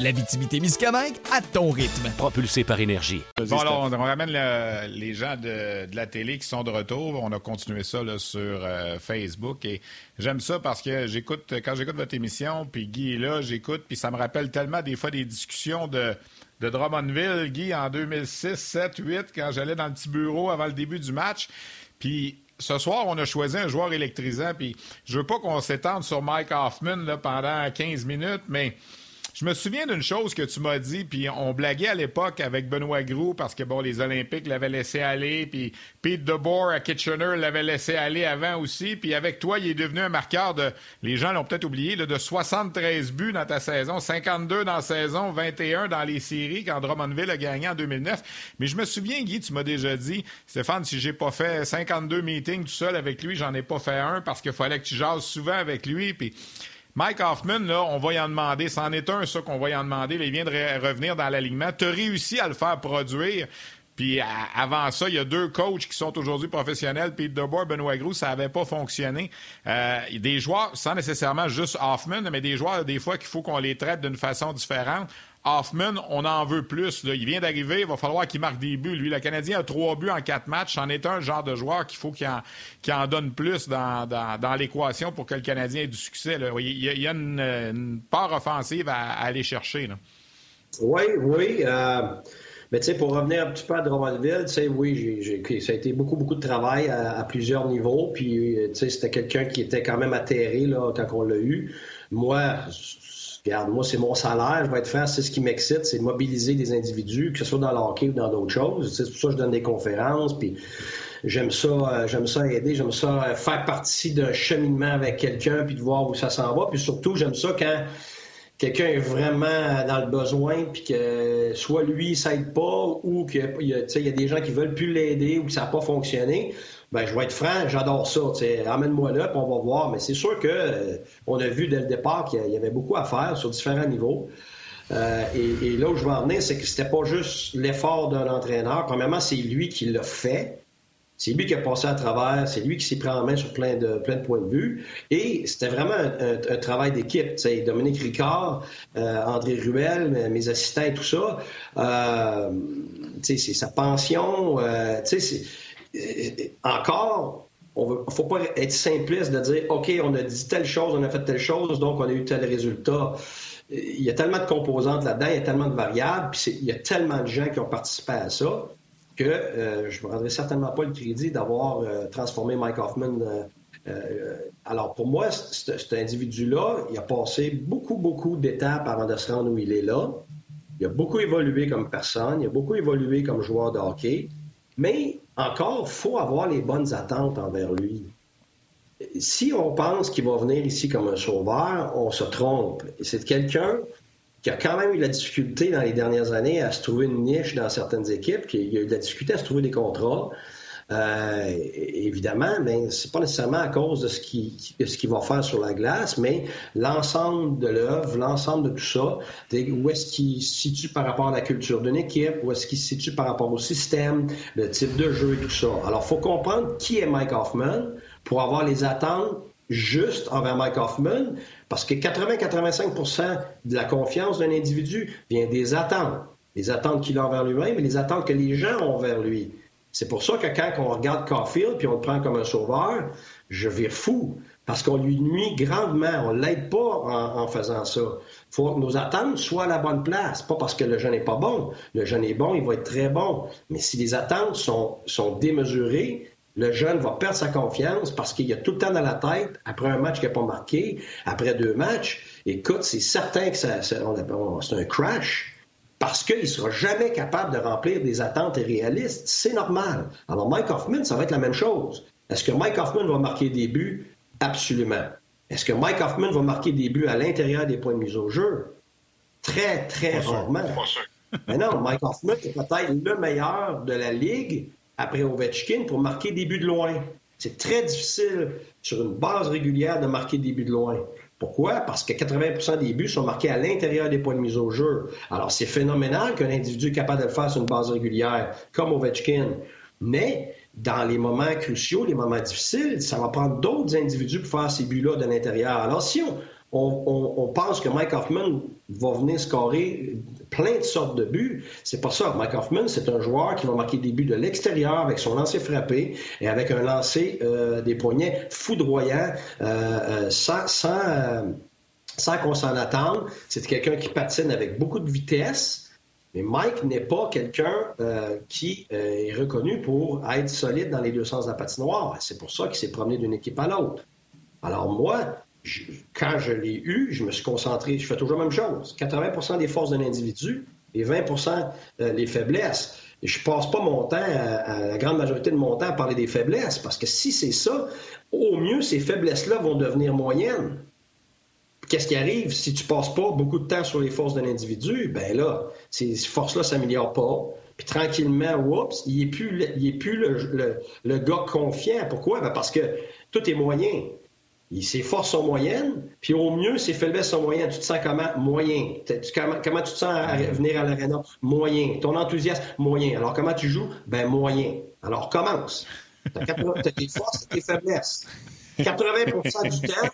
La Miscamingue à ton rythme. Propulsé par énergie. Bon, alors, on, ramène les gens de, la télé qui sont de retour. On a continué ça sur euh, Facebook et j'aime ça parce que j'écoute, quand j'écoute votre émission, puis Guy est là, j'écoute, puis ça me rappelle tellement des fois des discussions de, de Drummondville, Guy, en 2006, 7, 8, quand j'allais dans le petit bureau avant le début du match. Puis ce soir, on a choisi un joueur électrisant. Puis je veux pas qu'on s'étende sur Mike Hoffman là, pendant 15 minutes, mais je me souviens d'une chose que tu m'as dit, puis on blaguait à l'époque avec Benoît Groux parce que bon, les Olympiques l'avaient laissé aller, puis Pete DeBoer à Kitchener l'avait laissé aller avant aussi, puis avec toi, il est devenu un marqueur de, les gens l'ont peut-être oublié, de 73 buts dans ta saison, 52 dans la saison, 21 dans les séries quand Drummondville a gagné en 2009. Mais je me souviens, Guy, tu m'as déjà dit, Stéphane, si j'ai pas fait 52 meetings tout seul avec lui, j'en ai pas fait un parce qu'il fallait que tu jases souvent avec lui, puis Mike Hoffman, là, on va y en demander. C'en est un, ça, qu'on va y en demander. il vient de revenir dans l'alignement. Tu as réussi à le faire produire. Puis avant ça, il y a deux coachs qui sont aujourd'hui professionnels, Pete DeBoer, Benoît Groux, ça n'avait pas fonctionné. Euh, des joueurs, sans nécessairement juste Hoffman, mais des joueurs, des fois, qu'il faut qu'on les traite d'une façon différente. Hoffman, on en veut plus. Il vient d'arriver, il va falloir qu'il marque des buts. Lui, le Canadien a trois buts en quatre matchs. C'en est un genre de joueur qu'il faut qu'il en, donne plus dans, l'équation pour que le Canadien ait du succès. Il, y a, une, part offensive à, aller chercher. Oui, oui. Euh, mais tu sais, pour revenir un petit peu à Drummondville, tu sais, oui, ça a été beaucoup, beaucoup de travail à, plusieurs niveaux. Puis, tu sais, c'était quelqu'un qui était quand même atterré là, quand on l'a eu. Moi, regarde, moi, c'est mon salaire, je vais être franc, c'est ce qui m'excite, c'est mobiliser des individus, que ce soit dans le hockey ou dans d'autres choses. C'est pour ça que je donne des conférences, puis j'aime ça, euh, j'aime ça aider, j'aime ça euh, faire partie d'un cheminement avec quelqu'un, puis de voir où ça s'en va. Puis surtout, j'aime ça quand quelqu'un est vraiment dans le besoin, puis que soit lui, ça aide pas, ou qu'il y, a, y a des gens qui veulent plus l'aider, ou que ça n'a pas fonctionné ben, je vais être franc, j'adore ça. Amène-moi là, puis on va voir. Mais c'est sûr que euh, on a vu dès le départ qu'il y avait beaucoup à faire sur différents niveaux. Euh, et, là où je veux en venir, c'est que c'était pas juste l'effort d'un entraîneur. Premièrement, c'est lui qui l'a fait. C'est lui qui a passé à travers, c'est lui qui s'est pris en main sur plein de, plein de points de vue. Et c'était vraiment un, travail d'équipe. Dominique Ricard, euh, André Ruel, mes assistants et tout ça. Euh, c'est sa pension. Euh, c'est encore, il ne faut pas être simpliste de dire OK, on a dit telle chose, on a fait telle chose, donc on a eu tel résultat. Il y a tellement de composantes là-dedans, il y a tellement de variables, puis il y a tellement de gens qui ont participé à ça que euh, je ne me rendrai certainement pas le crédit d'avoir euh, transformé Mike Hoffman. Euh, alors pour moi, cet individu-là, il a passé beaucoup, beaucoup d'étapes avant de se rendre où il est là. il a beaucoup évolué comme personne, il a beaucoup évolué comme joueur de hockey, mais encore, faut avoir les bonnes attentes envers lui. Si on pense qu'il va venir ici comme un sauveur, on se trompe. C'est quelqu'un qui a quand même eu la difficulté dans les dernières années à se trouver une niche dans certaines équipes, qui a eu la difficulté à se trouver des contrats. Euh, évidemment, mais c'est pas nécessairement à cause de ce qu'il va faire sur la glace, mais l'ensemble de l'œuvre, l'ensemble de tout ça, où est-ce qu'il se situe par rapport à la culture d'une équipe, où est-ce qu'il se situe par rapport au système, le type de jeu et tout ça. Alors, faut comprendre qui est Mike Hoffman pour avoir les attentes justes envers Mike Hoffman, parce que 80-85% de la confiance d'un individu vient des attentes. Les attentes qu'il a envers lui-même et les attentes que les gens ont envers lui. C'est pour ça que quand on regarde Caulfield puis on le prend comme un sauveur, je vais fou parce qu'on lui nuit grandement. On l'aide pas en, faisant ça. Il faut que nos attentes soient à la bonne place. Pas parce que le jeune n'est pas bon. Le jeune est bon, il va être très bon. Mais si les attentes sont, sont démesurées, le jeune va perdre sa confiance parce qu'il y a tout le temps dans la tête, après un match qui n'a pas marqué, après deux matchs, écoute, c'est certain que c'est un crash parce qu'il ne sera jamais capable de remplir des attentes réalistes. C'est normal. Alors, Mike Hoffman, ça va être la même chose. Est-ce que Mike Hoffman va marquer des buts? Absolument. Est-ce que Mike Hoffman va marquer des buts à l'intérieur des points de mise au jeu? Très, très rarement. Mais non, Mike Hoffman est peut-être le meilleur de la Ligue après Ovechkin pour marquer des buts de loin. C'est très difficile sur une base régulière de marquer des buts de loin. Pourquoi? Parce que 80% des buts sont marqués à l'intérieur des points de mise au jeu. Alors, c'est phénoménal qu'un individu est capable de le faire sur une base régulière, comme Ovechkin. Mais, dans les moments cruciaux, les moments difficiles, ça va prendre d'autres individus pour faire ces buts-là de l'intérieur. Alors, si on, on, pense que Mike Hoffman va venir scorer plein de sortes de buts. C'est pas ça. Mike Hoffman, c'est un joueur qui va marquer des buts de l'extérieur avec son lancer frappé et avec un lancer euh, des poignets foudroyant euh, euh, sans, sans, qu'on s'en attende. C'est quelqu'un qui patine avec beaucoup de vitesse. Mais Mike n'est pas quelqu'un qui est reconnu pour être solide dans les deux sens de la patinoire. C'est pour ça qu'il s'est promené d'une équipe à l'autre. Alors moi, quand je l'ai eu, je me suis concentré, je fais toujours la même chose. 80% des forces d'un individu et 20% euh, les faiblesses. Et je passe pas mon temps, la grande majorité de mon temps, à parler des faiblesses, parce que si c'est ça, au mieux, ces faiblesses-là vont devenir moyennes. Qu'est-ce qui arrive? Si tu passes pas beaucoup de temps sur les forces d'un individu? Ben là, ces forces-là s'améliorent pas. Puis tranquillement, oups, il n'est plus, il plus le, le, gars confiant. Pourquoi? Ben parce que tout est moyen. Ses forces sont moyennes, puis au mieux, ses faiblesses sont moyennes. Tu te sens comment? Moyen. comment, tu te sens à venir à l'arena? Moyen. Ton enthousiasme? Moyen. Alors, comment tu joues? Ben, moyen. Alors, commence. Tu as, tes forces et tes faiblesses. 80% du temps,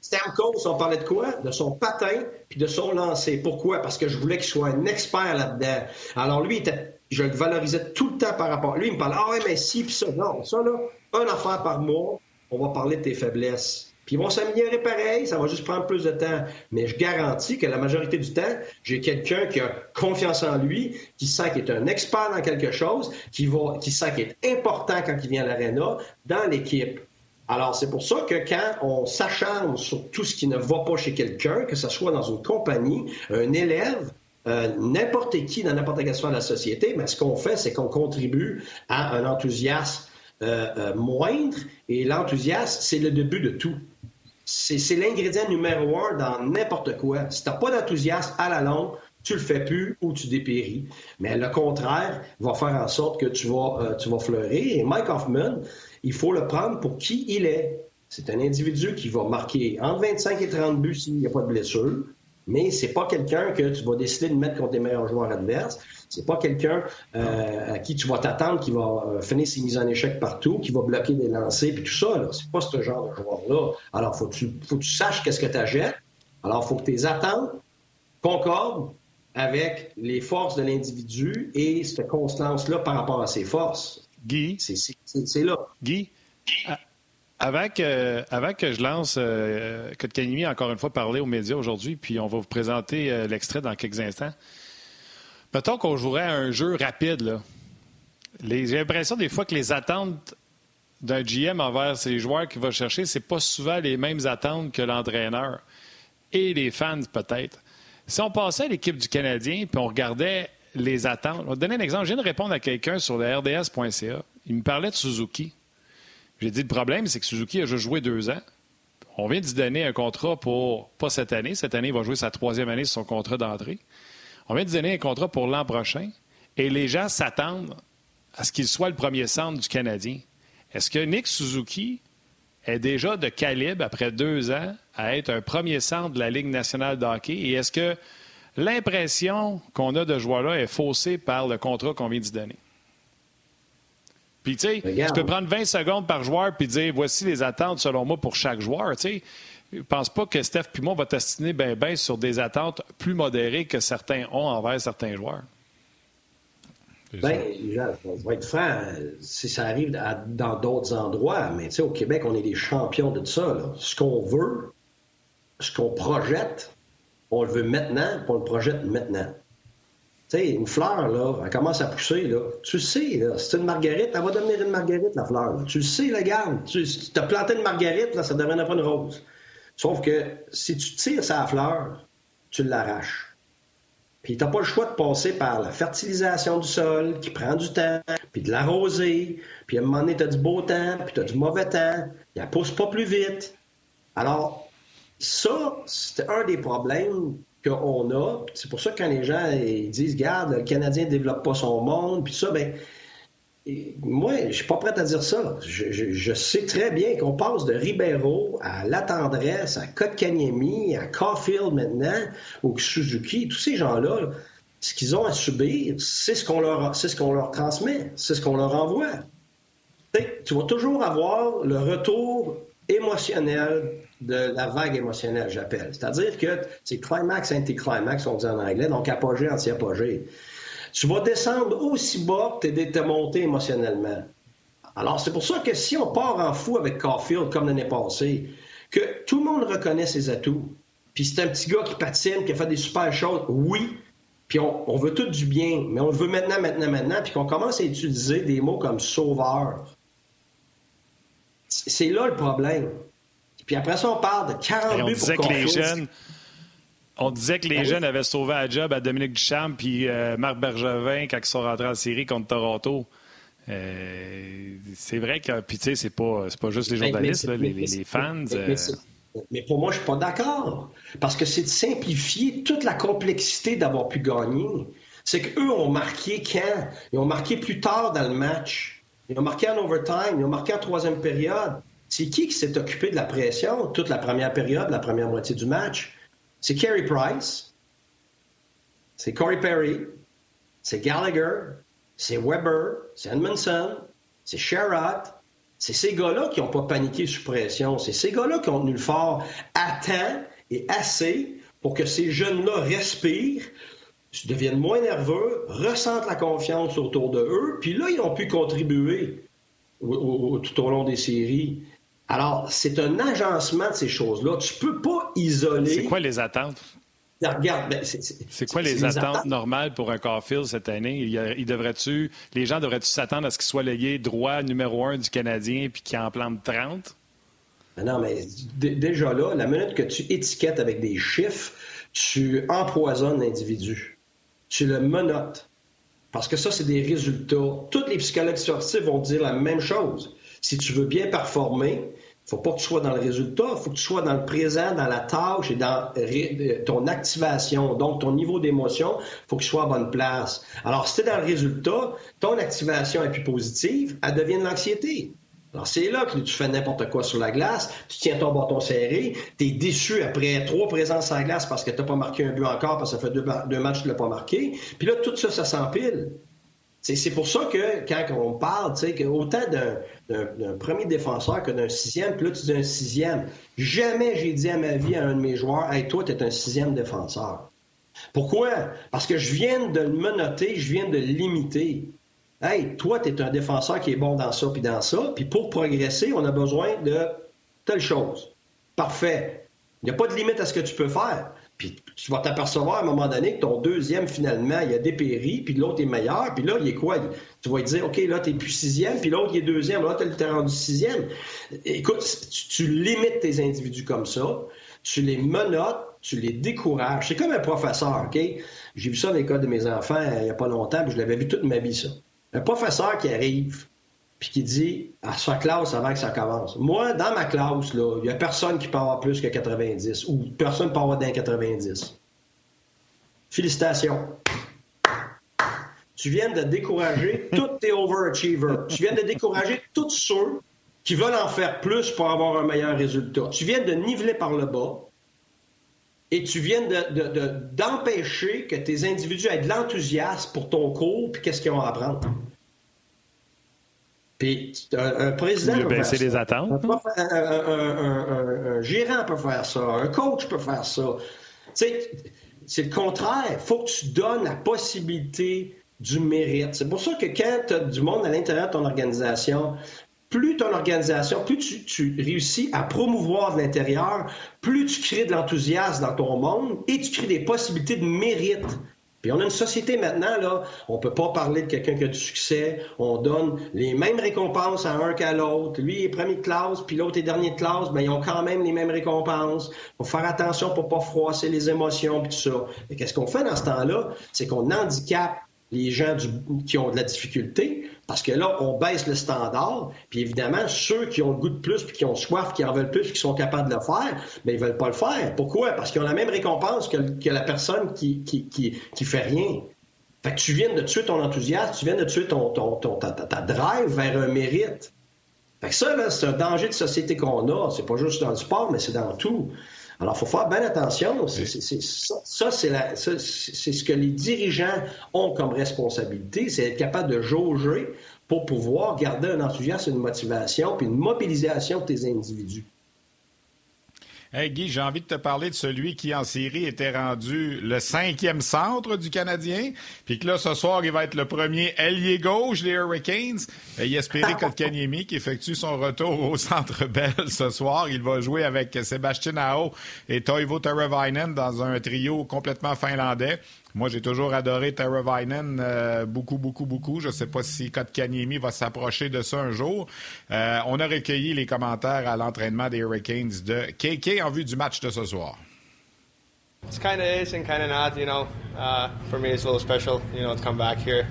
Stamkos, on parlait de quoi? De son patin puis de son lancer. Pourquoi? Parce que je voulais qu'il soit un expert là-dedans. Alors, lui, je le valorisais tout le temps par rapport. Lui, il me parlait, ah ouais, mais si, puis ça. Non, ça, là, une affaire par mois, on va parler de tes faiblesses. Puis ils vont s'améliorer pareil, ça va juste prendre plus de temps. Mais je garantis que la majorité du temps, j'ai quelqu'un qui a confiance en lui, qui sent qu'il est un expert dans quelque chose, qui, va, qui sent qu'il est important quand il vient à l'aréna dans l'équipe. Alors, c'est pour ça que quand on s'acharne sur tout ce qui ne va pas chez quelqu'un, que ce soit dans une compagnie, un élève, euh, n'importe qui dans n'importe quelle sphère de la société, mais ce qu'on fait, c'est qu'on contribue à un enthousiasme moindre et l'enthousiasme, c'est le début de tout. C'est l'ingrédient numéro un dans n'importe quoi. Si tu n'as pas d'enthousiasme à la longue, tu le fais plus ou tu dépéris. Mais le contraire va faire en sorte que tu vas, euh, tu vas fleurir. Et Mike Hoffman, il faut le prendre pour qui il est. C'est un individu qui va marquer entre 25 et 30 buts s'il n'y a pas de blessure mais c'est pas quelqu'un que tu vas décider de mettre contre tes meilleurs joueurs adverses. C'est pas quelqu'un euh, à qui tu vas t'attendre qui va euh, finir ses mises en échec partout, qui va bloquer des lancers puis tout ça. C'est pas ce genre de joueur-là. Alors, faut que tu, faut que tu saches qu'est-ce que tu achètes. Alors, faut que tes attentes concordent avec les forces de l'individu et cette constance-là par rapport à ses forces. Guy? C'est là. Guy? Avant que, avant que je lance euh, Kotkanimi, encore une fois, parler aux médias aujourd'hui, puis on va vous présenter euh, l'extrait dans quelques instants. Mettons qu'on jouerait à un jeu rapide. J'ai l'impression des fois que les attentes d'un GM envers ses joueurs qu'il va chercher, c'est pas souvent les mêmes attentes que l'entraîneur. Et les fans, peut-être. Si on passait à l'équipe du Canadien puis on regardait les attentes, on va donner un exemple. Je viens de répondre à quelqu'un sur le RDS.ca. Il me parlait de Suzuki. J'ai dit le problème, c'est que Suzuki a juste joué deux ans. On vient d'y donner un contrat pour, pas cette année, cette année, il va jouer sa troisième année sur son contrat d'entrée. On vient de donner un contrat pour l'an prochain et les gens s'attendent à ce qu'il soit le premier centre du Canadien. Est-ce que Nick Suzuki est déjà de calibre, après deux ans, à être un premier centre de la Ligue nationale de hockey? Et est-ce que l'impression qu'on a de joueur-là est faussée par le contrat qu'on vient d'y donner? Puis, tu sais, tu peux prendre 20 secondes par joueur puis dire voici les attentes selon moi pour chaque joueur. Tu sais, je pense pas que Steph Pimon va t'astiner bien ben sur des attentes plus modérées que certains ont envers certains joueurs. Ben, je vais être franc, si ça arrive dans d'autres endroits, mais tu sais, au Québec, on est des champions de ça. Ce qu'on veut, ce qu'on projette, on le veut maintenant, puis on le projette maintenant. Tu sais, une fleur, là, elle commence à pousser, là. Tu le sais, là. C'est une marguerite, elle va devenir une marguerite, la fleur. Tu le sais, le garde. Tu as planté une marguerite, là, ça ne deviendra pas une rose. Sauf que si tu tires sa fleur, tu l'arraches. Puis tu n'as pas le choix de passer par la fertilisation du sol, qui prend du temps, puis de l'arroser, puis à un moment donné, tu as du beau temps, puis tu as du mauvais temps, elle ne pousse pas plus vite. Alors, ça, c'est un des problèmes qu'on a. C'est pour ça que quand les gens disent, regarde, le Canadien ne développe pas son monde, puis ça, ben moi, je suis pas prêt à dire ça. Je, sais très bien qu'on passe de Ribeiro à La Tendresse, à Kotkaniemi, à Caulfield maintenant, ou Suzuki, tous ces gens-là, ce qu'ils ont à subir, c'est ce qu'on leur, ce qu'on leur transmet, c'est ce qu'on leur envoie. Tu vas toujours avoir le retour émotionnel de la vague émotionnelle, j'appelle. C'est-à-dire que c'est climax, anti-climax, on dit en anglais, donc apogée, anti-apogée. Tu vas descendre aussi bas que tu es monté émotionnellement. Alors, c'est pour ça que si on part en fou avec Caulfield comme l'année passée, que tout le monde reconnaît ses atouts, puis c'est un petit gars qui patine, qui a fait des super choses, oui, puis on, veut tout du bien, mais on le veut maintenant, maintenant, maintenant, puis qu'on commence à utiliser des mots comme sauveur. C'est là le problème. Puis après ça, on parle de 40 buts pour que les jeunes, On disait que les ben jeunes avaient sauvé la job à Dominique Duchamp puis euh, Marc Bergevin quand ils sont rentrés en série contre Toronto. Euh, c'est vrai que, puis tu sais, c'est pas, pas juste les ben, journalistes, les, fans. Euh. Mais, pour moi, je suis pas d'accord. Parce que c'est de simplifier toute la complexité d'avoir pu gagner. C'est qu'eux ont marqué quand? Ils ont marqué plus tard dans le match. Ils ont marqué en overtime, ils ont marqué en troisième période. C'est qui qui s'est occupé de la pression toute la première période, la première moitié du match? C'est Carey Price, c'est Corey Perry, c'est Gallagher, c'est Weber, c'est Edmondson, c'est Sherrod. C'est ces gars-là qui n'ont pas paniqué sous pression. C'est ces gars-là qui ont tenu le fort à temps et assez pour que ces jeunes-là respirent, deviennent moins nerveux, ressentent la confiance autour de eux, puis là, ils ont pu contribuer tout au long des séries. Alors, c'est un agencement de ces choses-là. Tu peux pas isoler. C'est quoi les attentes? Regarde, ben, c'est quoi les, attentes, normales pour un Caulfield cette année? Il, devrait-tu, les gens devraient-tu s'attendre à ce qu'il soit légué droit numéro un du Canadien puis qu'il en plante 30? Ben non, mais déjà là, la minute que tu étiquettes avec des chiffres, tu empoisonnes l'individu. Tu le menottes. Parce que ça, c'est des résultats. Tous les psychologues sportifs vont dire la même chose. Si tu veux bien performer, faut pas que tu sois dans le résultat, il faut que tu sois dans le présent, dans la tâche et dans euh, ton activation. Donc, ton niveau d'émotion, faut qu'il soit à bonne place. Alors, si tu es dans le résultat, ton activation est plus positive, elle devient de l'anxiété. Alors, c'est là que tu fais n'importe quoi sur la glace, tu tiens ton bâton serré, tu es déçu après trois présences sur la glace parce que tu n'as pas marqué un but encore, parce que ça fait deux, matchs que tu l'as pas marqué. Puis là, tout ça, ça s'empile. C'est pour ça que quand on parle, autant d'un premier défenseur que d'un sixième, puis là, tu dis un sixième. Jamais j'ai dit à ma vie à un de mes joueurs, hey, toi, tu es un sixième défenseur. Pourquoi? Parce que je viens de le menotter, je viens de limiter. Hey, toi, tu es un défenseur qui est bon dans ça puis dans ça, puis pour progresser, on a besoin de telle chose. Parfait. Il n'y a pas de limite à ce que tu peux faire. Puis tu vas t'apercevoir à un moment donné que ton deuxième, finalement, il a dépéri, puis l'autre est meilleur, puis là, il est quoi? Tu vas te dire, OK, là, t'es plus sixième, puis l'autre, il est deuxième, là, t'es rendu sixième. Écoute, tu, limites tes individus comme ça, tu les menottes, tu les décourages. C'est comme un professeur, OK? J'ai vu ça dans l'école de mes enfants euh, il n'y a pas longtemps, puis je l'avais vu toute ma vie, ça. Un professeur qui arrive, puis qui dit à sa classe avant que ça commence. Moi, dans ma classe, il n'y a personne qui peut avoir plus que 90 ou personne ne peut avoir d'un 90. Félicitations. Tu viens de décourager tous tes overachievers. Tu viens de décourager tous ceux qui veulent en faire plus pour avoir un meilleur résultat. Tu viens de niveler par le bas et tu viens d'empêcher de, que tes individus aient de l'enthousiasme pour ton cours puis qu'est-ce qu'ils ont à apprendre. Puis un, président. peut baisser les attentes. Un, gérant peut faire ça. Un coach peut faire ça. c'est le contraire. Il faut que tu donnes la possibilité du mérite. C'est pour ça que quand tu as du monde à l'intérieur de ton organisation, plus ton organisation, plus tu, tu réussis à promouvoir de l'intérieur, plus tu crées de l'enthousiasme dans ton monde et tu crées des possibilités de mérite puis on a une société maintenant, là, on peut pas parler de quelqu'un qui a du succès. On donne les mêmes récompenses à un qu'à l'autre. Lui est premier de classe, puis l'autre est dernier de classe, mais ils ont quand même les mêmes récompenses. Faut faire attention pour pas froisser les émotions, puis tout ça. Mais qu'est-ce qu'on fait dans ce temps-là? C'est qu'on handicape les gens qui ont de la difficulté, parce que là, on baisse le standard, puis évidemment, ceux qui ont le goût de plus, puis qui ont soif, qui en veulent plus, qui sont capables de le faire, mais ils veulent pas le faire. Pourquoi? Parce qu'ils ont la même récompense que, la personne qui, qui, qui, fait rien. Fait que tu viens de tuer ton enthousiasme, tu viens de tuer ton, ton, ta, ta, drive vers un mérite. Fait que ça, c'est un danger de société qu'on a. C'est pas juste dans le sport, mais c'est dans tout. Alors, il faut faire bien attention. ça, c'est ce que les dirigeants ont comme responsabilité, c'est être capable de jauger pour pouvoir garder un enthousiasme, une motivation, puis une mobilisation de tes individus. Hey Guy, j'ai envie de te parler de celui qui en série était rendu le cinquième centre du Canadien, puis que là ce soir il va être le premier ailier gauche des Hurricanes. Il espérait Kotkaniemi qui effectue son retour au Centre Bell ce soir. Il va jouer avec Sébastien Aho et Toivo Teravainen dans un trio complètement finlandais. Moi, j'ai toujours adoré Tara Vinen, euh, beaucoup, beaucoup, beaucoup. Je ne sais pas si Kotkaniemi va s'approcher de ça un jour. Euh, on a recueilli les commentaires à l'entraînement des Hurricanes de KK en vue du match de ce soir. It's kind of is and kind of not, you know. Uh, for me, it's a little special, you know, to come back here,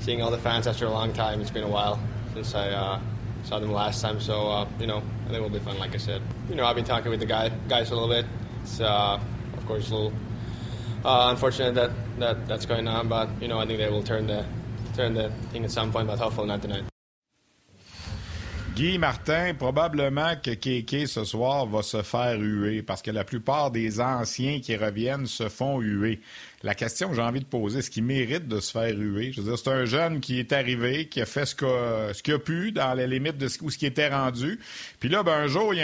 seeing all the fans after a long time. It's been a while since I uh, saw them last time, so uh, you know, I think it will be fun. Like I said, you know, I've been talking with the guy, guys a little bit. It's uh, of course a little uh, unfortunate that, that that's going on, but you know I think they will turn the turn the thing at some point, but hopefully not tonight. Guy Martin, probablement que Kéké ce soir va se faire huer parce que la plupart des anciens qui reviennent se font huer. La question que j'ai envie de poser, est-ce qu'il mérite de se faire huer? Je veux dire, c'est un jeune qui est arrivé, qui a fait ce qu'il a, pu dans les limites de ce, où ce qui était rendu. Puis là, ben, un jour,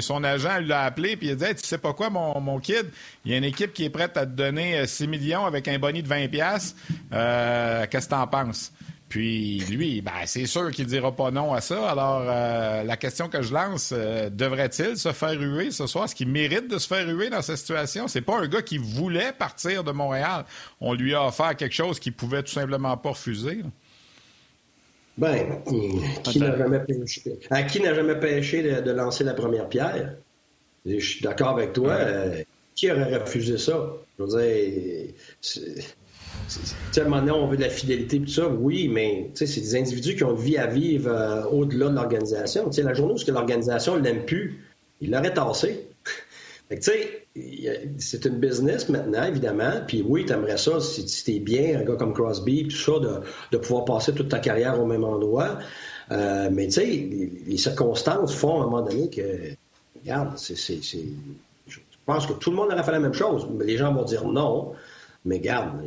son agent l'a appelé puis il a dit Tu sais pas quoi, mon, kid, il y a une équipe qui est prête à te donner 6 euh, millions avec un boni de 20$. Euh, Qu'est-ce que t'en penses? Puis lui, ben, c'est sûr qu'il ne dira pas non à ça. Alors, euh, la question que je lance, euh, devrait-il se faire huer ce soir? Est-ce qu'il mérite de se faire huer dans cette situation? C'est pas un gars qui voulait partir de Montréal. On lui a offert quelque chose qu'il pouvait tout simplement pas refuser. Ben, qui n'a jamais pêché, à qui n'a jamais pêché de, lancer la première pierre? Je suis d'accord avec toi. Euh, qui aurait refusé ça? Je veux dire, donné, on veut de la fidélité, tout ça, oui, mais c'est des individus qui ont vie à vivre euh, au-delà de l'organisation. La journée où l'organisation ne l'aime plus, il l'aurait tassé. tu sais, c'est une business maintenant, évidemment. Puis oui, tu aimerais ça, si, tu es bien, un gars comme Crosby, tout ça, de, pouvoir passer toute ta carrière au même endroit. Euh, mais tu sais, les, circonstances font à un moment donné que, regarde, c'est, je pense que tout le monde aurait fait la même chose. Mais les gens vont dire non. Mais garde,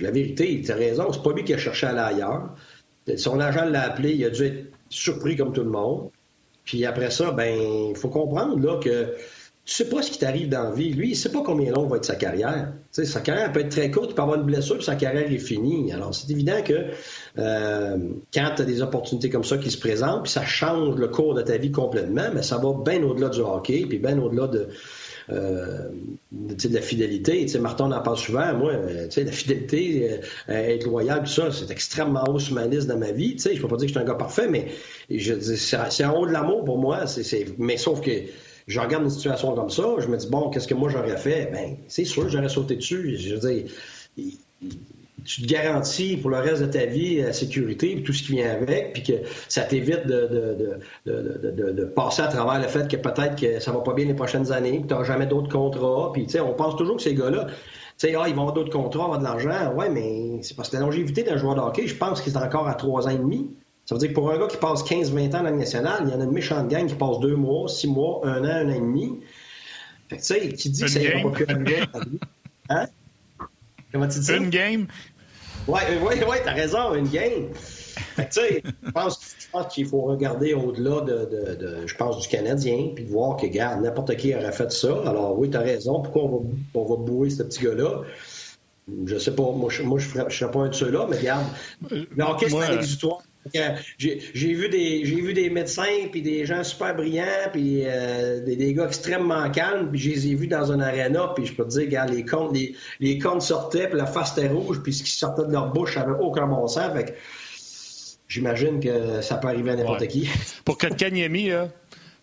la vérité, tu as raison, c'est pas lui qui a cherché à aller ailleurs. Son agent l'a appelé, il a dû être surpris comme tout le monde. Puis après ça, ben, il faut comprendre là, que tu sais pas ce qui t'arrive dans la vie. Lui, il sait pas combien long va être sa carrière. sais, sa carrière peut être très courte, il peut avoir une blessure, puis sa carrière est finie. Alors, c'est évident que euh, quand tu as des opportunités comme ça qui se présentent, puis ça change le cours de ta vie complètement, mais ça va bien au-delà du hockey, puis bien au-delà de, euh, de la fidélité. Martin en parle souvent. Moi, euh, la fidélité, euh, être loyal, tout ça, c'est extrêmement haut sur ma liste dans ma vie. Je ne peux pas dire que je suis un gars parfait, mais c'est en haut de l'amour pour moi. Mais sauf que je regarde une situation comme ça, je me dis, bon, qu'est-ce que moi j'aurais fait? Ben, c'est sûr, j'aurais sauté dessus. Je veux dire, tu te garantis pour le reste de ta vie la sécurité et tout ce qui vient avec, puis que ça t'évite de, de, passer à travers le fait que peut-être que ça va pas bien les prochaines années, que tu n'auras jamais d'autres contrats. Puis, tu sais, on pense toujours que ces gars-là, tu sais, ah, ils vont avoir d'autres contrats, avoir de l'argent. Ouais, mais c'est parce que la longévité d'un joueur de hockey, je pense qu'il est encore à trois ans et demi. Ça veut dire que pour un gars qui passe 15-20 ans dans la nationale, il y en a une méchante gang qui passe deux mois, six mois, un an, un an et demi. Fait que, tu sais, qui dit que ça ira pas plus Hein? Comment tu dis ça? Une game? Oui, oui, oui, t'as raison, une game. Fait tu sais, je pense, qu'il faut regarder au-delà de, je pense, du Canadien, puis voir que, regarde, n'importe qui aurait fait ça. Alors, oui, t'as raison. Pourquoi on va, on va bouer ce petit gars-là? Je sais pas. Moi, je ne serais pas un de ceux-là, mais regarde. Le hockey, c'est un J'ai vu des j'ai vu des médecins puis des gens super brillants puis euh, des, gars extrêmement calmes puis je les ai vus dans un aréna puis je peux te dire regarde les comptes les, les comptes sortaient puis la face était rouge puis ce qui sortait de leur bouche avait aucun bon sens. Fait j'imagine que ça peut arriver à n'importe qui. Pour Kotkaniemi,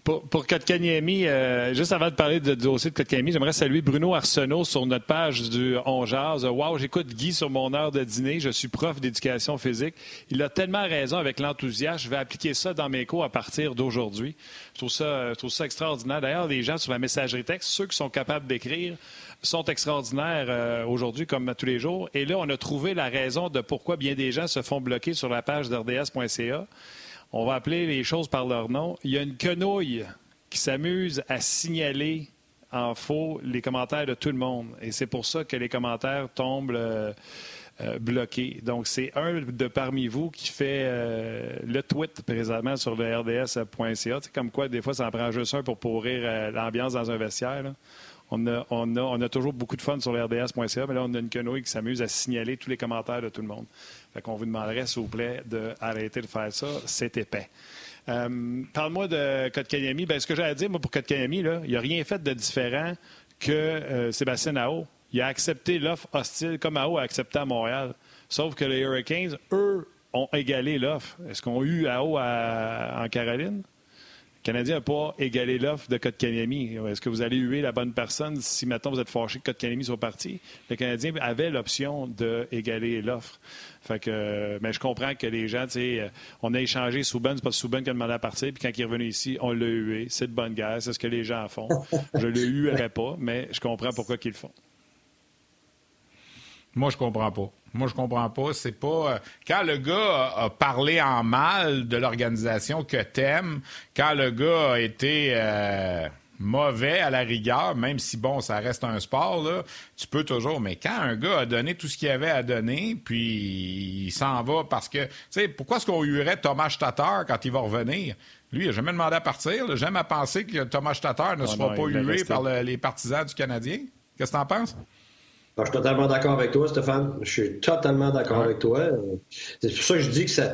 pour, pour Kotkaniemi, euh, juste avant de parler du dossier de Kotkaniemi, j'aimerais saluer Bruno Arsenault sur notre page du On Jazz. Wow, j'écoute Guy sur mon heure de dîner. Je suis prof d'éducation physique. Il a tellement raison avec l'enthousiasme. Je vais appliquer ça dans mes cours à partir d'aujourd'hui. Je trouve ça, je trouve ça extraordinaire. D'ailleurs, les gens sur la messagerie texte, ceux qui sont capables d'écrire, sont extraordinaires euh, aujourd'hui comme tous les jours. Et là, on a trouvé la raison de pourquoi bien des gens se font bloquer sur la page d'RDS.ca on va appeler les choses par leur nom. Il y a une quenouille qui s'amuse à signaler en faux les commentaires de tout le monde. Et c'est pour ça que les commentaires tombent euh, euh, bloqués. Donc, c'est un de parmi vous qui fait euh, le tweet présentement sur le rds.ca. C'est comme quoi, des fois, ça en prend juste un pour pourrir l'ambiance dans un vestiaire. On a, toujours beaucoup de fun sur RDS.ca, mais là, on a une quenouille qui s'amuse à signaler tous les commentaires de tout le monde. Fait qu'on vous demanderait, s'il vous plaît, d'arrêter de faire ça. C'est épais. Euh, parle-moi de Kotkaniemi. Ben, ce que j'ai à dire, moi, pour Kotkaniemi, il n'a rien fait de différent que euh, Sébastien Ao. Il a accepté l'offre hostile comme Ao a accepté à Montréal. Sauf que les Hurricanes, eux, ont égalé l'offre. Est-ce qu'on a eu AO en Caroline? Le Canadien n'a pas égalé l'offre de Kotkaniemi. Est-ce que vous allez huer la bonne personne si maintenant vous êtes fâché que Kotkaniemi soit parti? Le Canadien avait l'option d'égaler l'offre. Fait mais je comprends que les gens, euh, on a échangé Souben, c'est pas Souben qui a demandé à partir, puis quand il est revenu ici, on l'a hué. C'est de bonne guerre, c'est ce que les gens font. Je le huerais pas, mais je comprends pourquoi ils le font. Moi, je comprends pas. Moi, je comprends pas. C'est pas. Euh, quand le gars a, parlé en mal de l'organisation que t'aimes, quand le gars a été euh, mauvais à la rigueur, même si, bon, ça reste un sport, là, tu peux toujours. Mais quand un gars a donné tout ce qu'il avait à donner, puis il s'en va parce que. Tu sais, pourquoi est-ce qu'on huerait Thomas Tatar quand il va revenir? Lui, il n'a jamais demandé à partir. J'aime à penser que Thomas Tatar ne ah sera pas hué par les partisans du Canadien. Qu'est-ce que tu en penses? Je suis totalement d'accord avec toi, Stéphane. Je suis totalement d'accord avec toi. C'est pour ça que je dis que ça,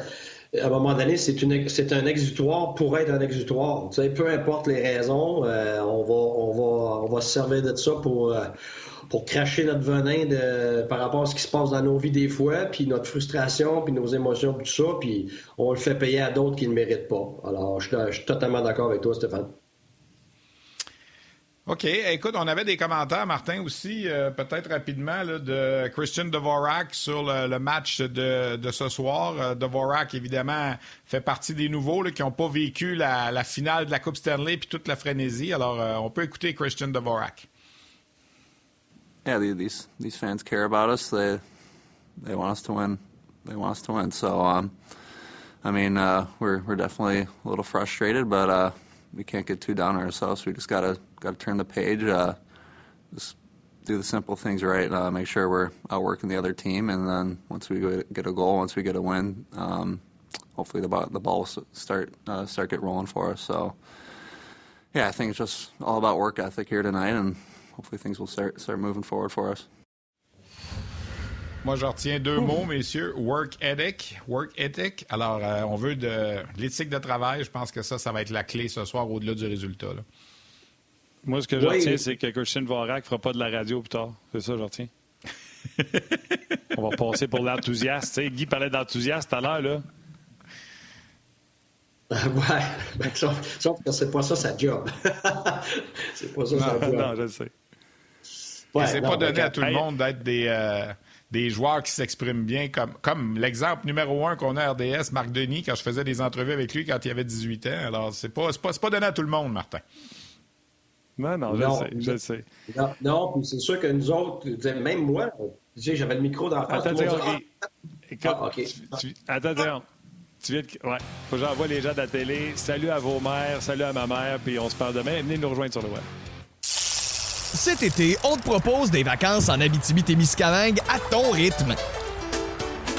à un moment donné, c'est, une, c'est un exutoire pour être un exutoire. Tu sais, peu importe les raisons, euh, on, va, on, va, on va se servir de ça pour, euh, pour cracher notre venin de, par rapport à ce qui se passe dans nos vies des fois, puis notre frustration, puis nos émotions, tout ça, puis on le fait payer à d'autres qui ne le méritent pas. Alors, je, je suis totalement d'accord avec toi, Stéphane. OK. Écoute, on avait des commentaires, Martin, aussi, euh, peut-être rapidement, de Christian Dvorak sur le, match de, ce soir. Euh, Dvorak, évidemment, fait partie des nouveaux qui n'ont pas vécu la, finale de la Coupe Stanley puis toute la frénésie. Alors, euh, on peut écouter Christian Dvorak. Yeah, these these fans care about us. They they want us to win. They want us to win. So, um, I mean, uh, we're we're definitely a little frustrated, but uh, we can't get too down on ourselves. We just gotta got to turn the page. Uh, just do the simple things right. Uh, make sure we're outworking the other team, and then once we get a goal, once we get a win, um, hopefully the ball, the ball will start uh, start get rolling for us. So, yeah, I think it's just all about work ethic here tonight, and hopefully things will start start moving forward for us. Moi, je retiens deux mots, messieurs. Work ethic. Work ethic. Alors, euh, on veut de l'éthique de travail. Je pense que ça, ça va être la clé ce soir au-delà du résultat. Là. Moi, ce que je retiens, c'est que Christian Vorak ne fera pas de la radio plus tard. C'est ça, je retiens. On va passer pour l'enthousiaste. Guy parlait d'enthousiaste tout à l'heure, là. ouais, ben, sauf, que c'est pas ça sa job. c'est pas ça sa job. Non, je le sais. Ouais, c'est pas donné à tout le monde d'être des, euh, des joueurs qui s'expriment bien, comme, comme l'exemple numéro un qu'on a à RDS, Marc Denis, quand je faisais des entrevues avec lui quand il avait 18 ans. Alors, c'est pas, pas, pas donné à tout le monde, Martin. Non, non, je le sais, je sais. Non, non puis c'est sûr que nous autres, même moi, j'avais le micro dans la face. Attends, OK. Ah, attends, attends. Tu viens de... Ouais. Faut que j'envoie les gens de la télé. Salut à vos mères, salut à ma mère, puis on se parle demain. Venez nous rejoindre sur le web. Cet été, on te propose des vacances en Abitibi-Témiscamingue à ton rythme.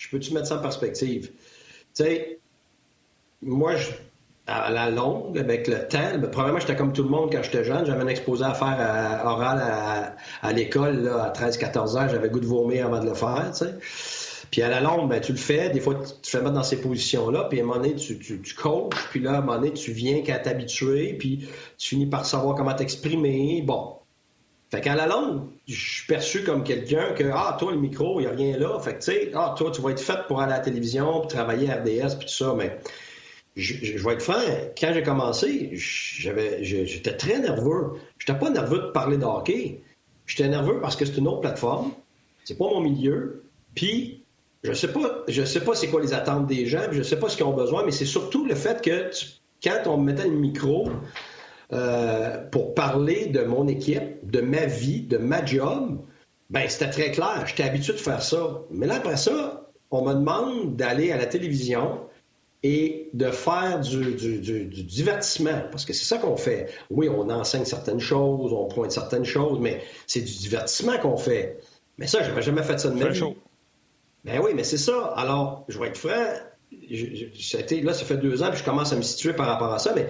Je peux-tu mettre ça en perspective? Tu sais, moi, à la longue, avec le temps, ben, probablement, j'étais comme tout le monde quand j'étais jeune. J'avais un exposé à faire à, oral à, l'école, à 13-14 ans. J'avais goût de vomir avant de le faire, tu sais. Puis à la longue, ben, tu le fais. Des fois, tu te fais mettre dans ces positions-là. Puis à un moment donné, tu, tu, tu coaches. Puis là, à un moment donné, tu viens qu'à t'habituer. Puis tu finis par savoir comment t'exprimer. Bon, fait qu'à la longue, je suis perçu comme quelqu'un que, ah, toi, le micro, il n'y a rien là. Fait que, tu sais, ah, toi, tu vas être fait pour aller à la télévision, puis travailler à RDS, puis tout ça. Mais je, vais être franc, quand j'ai commencé, j'étais très nerveux. J'étais pas nerveux de parler de hockey. J'étais nerveux parce que c'est une autre plateforme. C'est pas mon milieu. Puis, je sais pas, je sais pas c'est quoi les attentes des gens, je sais pas ce qu'ils ont besoin, mais c'est surtout le fait que quand on mettait le micro, euh, pour parler de mon équipe, de ma vie, de ma job, ben c'était très clair. J'étais habitué de faire ça. Mais là, après ça, on me demande d'aller à la télévision et de faire du, divertissement, parce que c'est ça qu'on fait. Oui, on enseigne certaines choses, on pointe certaines choses, mais c'est du divertissement qu'on fait. Mais ça, j'avais jamais fait ça de vie. Ben oui, mais c'est ça. Alors, je vais être franc, là, ça fait deux ans, que je commence à me situer par rapport à ça, mais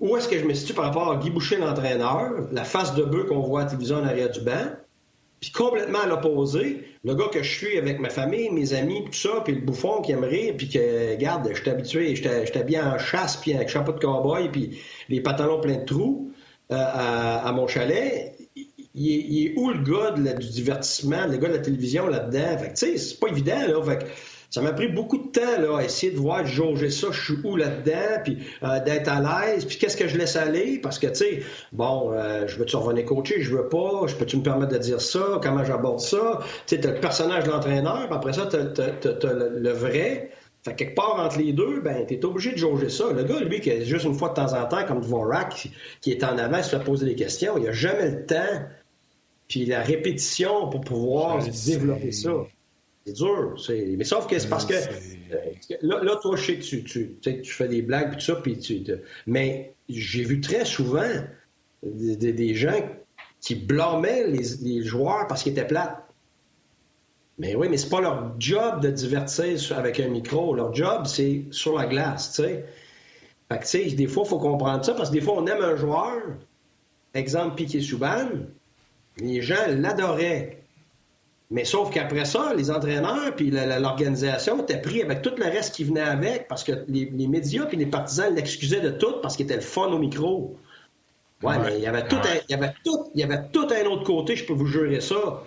où est-ce que je me situe par rapport à Guy Boucher, l'entraîneur, la face de bœuf qu'on voit à la télévision en arrière du banc, puis complètement à l'opposé, le gars que je suis avec ma famille, mes amis, tout ça, puis le bouffon qui aimerait, puis que, regarde, je suis habitué, je suis habillé en chasse, puis avec chapeau de cowboy, puis les pantalons pleins de trous euh, à, mon chalet. Il est, où le gars du divertissement, le gars de la télévision là-dedans? Fait tu sais, c'est pas évident, là. Fait ça m'a pris beaucoup de temps là, à essayer de voir, de jauger ça, je suis où là-dedans, puis euh, d'être à l'aise, puis qu'est-ce que je laisse aller, parce que, tu sais, bon, euh, je veux-tu revenir coacher, je veux pas, je peux-tu me permettre de dire ça, comment j'aborde ça, tu sais, t'as le personnage de l'entraîneur, puis après ça, t'as, le, vrai, fait quelque part entre les deux, ben, t'es obligé de jauger ça. Le gars, lui, qui est juste une fois de temps en temps, comme Dvorak, qui est en avant, il se fait poser des questions, il a jamais le temps, puis la répétition pour pouvoir développer ça. C'est dur. Mais sauf que c'est parce que euh, là, toi, je sais que tu, tu, tu fais des blagues et tout ça, puis tu, mais j'ai vu très souvent des, gens qui blâmaient les, joueurs parce qu'ils étaient plates. Mais oui, mais c'est pas leur job de divertir avec un micro. Leur job, c'est sur la glace, tu sais. Fait que, tu sais, des fois, il faut comprendre ça parce que des fois, on aime un joueur. Exemple, Piquet Souban. Les gens l'adoraient. Mais sauf qu'après ça, les entraîneurs puis l'organisation étaient pris avec tout le reste qui venait avec parce que les, médias puis les partisans l'excusaient de tout parce qu'il était le fun au micro. Ouais, mais il y avait tout, un, il y avait tout, il y avait tout un autre côté, je peux vous jurer ça,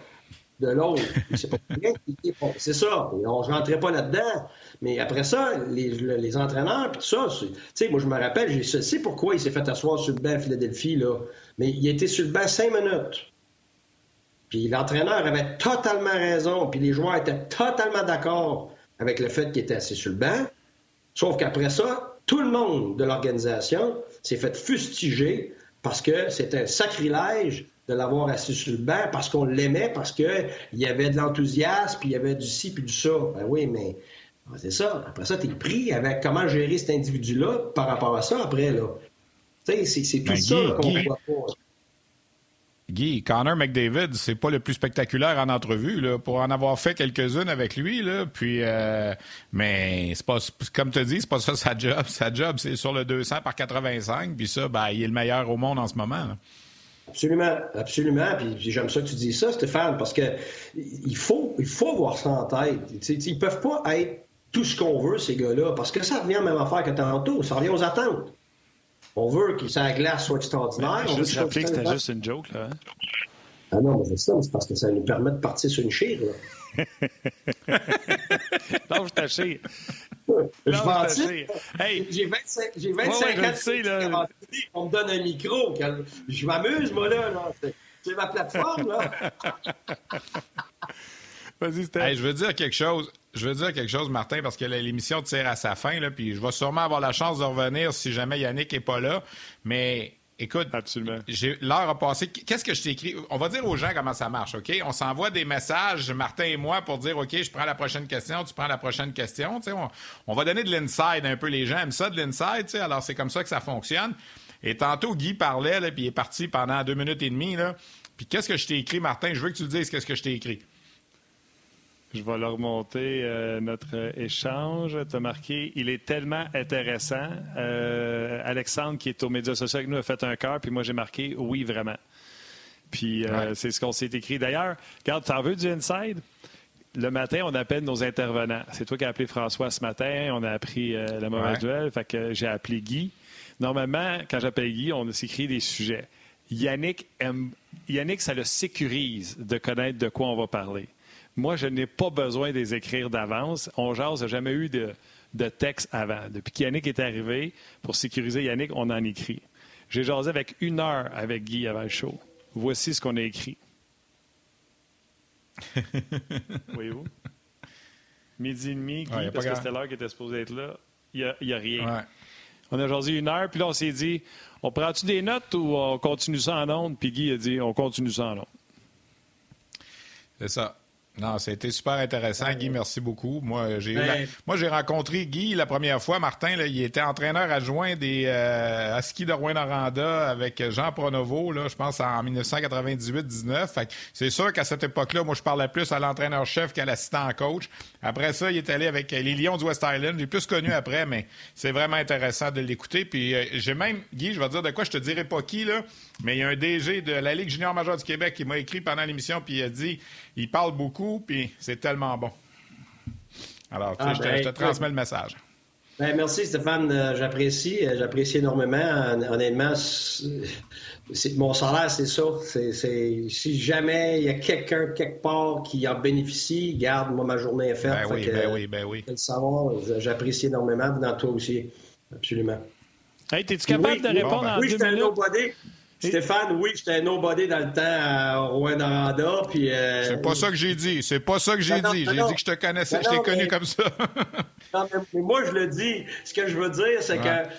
de l'autre. C'est pas C'est ça. On ne rentrait pas là-dedans. Mais après ça, les, les entraîneurs puis tout ça, tu sais, moi je me rappelle, je sais pourquoi il s'est fait asseoir sur le banc à Philadelphie là. Mais il était sur le banc cinq minutes. Puis l'entraîneur avait totalement raison, puis les joueurs étaient totalement d'accord avec le fait qu'il était assis sur le banc. Sauf qu'après ça, tout le monde de l'organisation s'est fait fustiger parce que c'était un sacrilège de l'avoir assis sur le banc, parce qu'on l'aimait, parce qu'il y avait de l'enthousiasme, puis il y avait du ci, puis du ça. Ben oui, mais c'est ça. Après ça, tu es pris avec comment gérer cet individu-là par rapport à ça après, là. Tu sais, c'est tout ben, ça qu'on voit pas. Guy, Connor McDavid, c'est pas le plus spectaculaire en entrevue, pour en avoir fait quelques-unes avec lui, puis, euh, mais c'est pas, comme tu dis, c'est pas ça sa job. Sa job, c'est sur le 200 par 85, puis ça, ben, il est le meilleur au monde en ce moment. Absolument, absolument. Puis j'aime ça que tu dis ça, Stéphane, parce que il faut, il faut avoir ça en tête. ils peuvent pas être tout ce qu'on veut, ces gars-là, parce que ça revient à la même affaire que tantôt. Ça revient aux attentes. On veut que sa glace soit extraordinaire. on veut rappeler que c'était juste une joke, là. Hein? Ah non, mais c'est ça, c'est parce que ça nous permet de partir sur une chire, là. non, je t'achète. Je vais hey. J'ai 25, j'ai 25 ans. Sais, là. On me donne un micro. Je m'amuse, moi, là. C'est ma plateforme, là. Vas-y, hey, je veux dire quelque chose. Je veux dire quelque chose, Martin, parce que l'émission tire à sa fin, là, puis je vais sûrement avoir la chance de revenir si jamais Yannick n'est pas là. Mais Écoute, Absolument. l'heure a passé. Qu'est-ce que je t'ai écrit? On va dire aux gens comment ça marche, OK? On s'envoie des messages, Martin et moi, pour dire, OK, je prends la prochaine question, tu prends la prochaine question. On, on, va donner de l'inside un peu. Les gens aiment ça, de l'inside, alors c'est comme ça que ça fonctionne. Et tantôt, Guy parlait, là, puis il est parti pendant deux minutes et demie. Là. Puis qu'est-ce que je t'ai écrit, Martin? Je veux que tu le dises, qu'est-ce que je t'ai écrit. Je vais leur remonter euh, notre échange. Tu as marqué il est tellement intéressant. Euh, Alexandre, qui est aux médias sociaux avec nous, a fait un cœur, puis moi, j'ai marqué oui, vraiment. Puis euh, c'est ce qu'on s'est écrit. D'ailleurs, regarde, tu en veux du inside? Le matin, on appelle nos intervenants. C'est toi qui as appelé François ce matin. On a appris la mauvaise duel. Fait que j'ai appelé Guy. Normalement, quand j'appelle Guy, on s'écrit des sujets. Yannick, aime... Yannick, ça le sécurise de connaître de quoi on va parler. Moi, je n'ai pas besoin de les écrire d'avance. On jase, n'a jamais eu de, texte avant. Depuis qu'Yannick est arrivé, pour sécuriser Yannick, on en écrit. J'ai jasé avec une heure avec Guy avant le show. Voici ce qu'on a écrit. Voyez-vous? Midi et demi, Guy, parce que c'était l'heure qui était supposée être là. Il n'y a, rien. On a jasé une heure, puis là, on s'est dit, on prend-tu des notes ou on continue ça en ondes? Puis Guy a dit, on continue ça en ondes. C'est ça. Non, été super intéressant, Guy. Merci beaucoup. Moi, j'ai ben, moi j'ai rencontré Guy la première fois. Martin, là, il était entraîneur adjoint des euh, à ski de Rouen-Noranda avec Jean Pronovo. Là, je pense en 1998-19. C'est sûr qu'à cette époque-là, moi, je parlais plus à l'entraîneur-chef qu'à l'assistant coach. Après ça, il est allé avec les Lions du West Island. J'ai plus connu après, mais c'est vraiment intéressant de l'écouter. Puis euh, j'ai même, Guy, je vais dire de quoi, je te dirai pas qui là, mais il y a un DG de la Ligue junior majeure du Québec qui m'a écrit pendant l'émission puis il a dit, il parle beaucoup puis c'est tellement bon. Alors, ah, je, te, ben, transmets le message. Ben, merci Stéphane, euh, j'apprécie, euh, j'apprécie énormément. Honnêtement, mon salaire, c'est ça. si jamais il y a quelqu'un quelque part qui en bénéficie, garde, moi ma journée est faite. Ben oui, ben oui, ben oui. Le savoir, j'apprécie énormément dans toi aussi, absolument. Hey, es-tu capable de répondre en deux minutes? Stéphane, oui, j'étais un nobody dans le temps à Rouen-Noranda. Puis, euh, C'est pas ça que j'ai dit. C'est pas ça que j'ai dit. J'ai dit que je te connaissais, je t'ai connu comme ça. non, mais, moi, je le dis. Ce que je veux dire, c'est qu'à que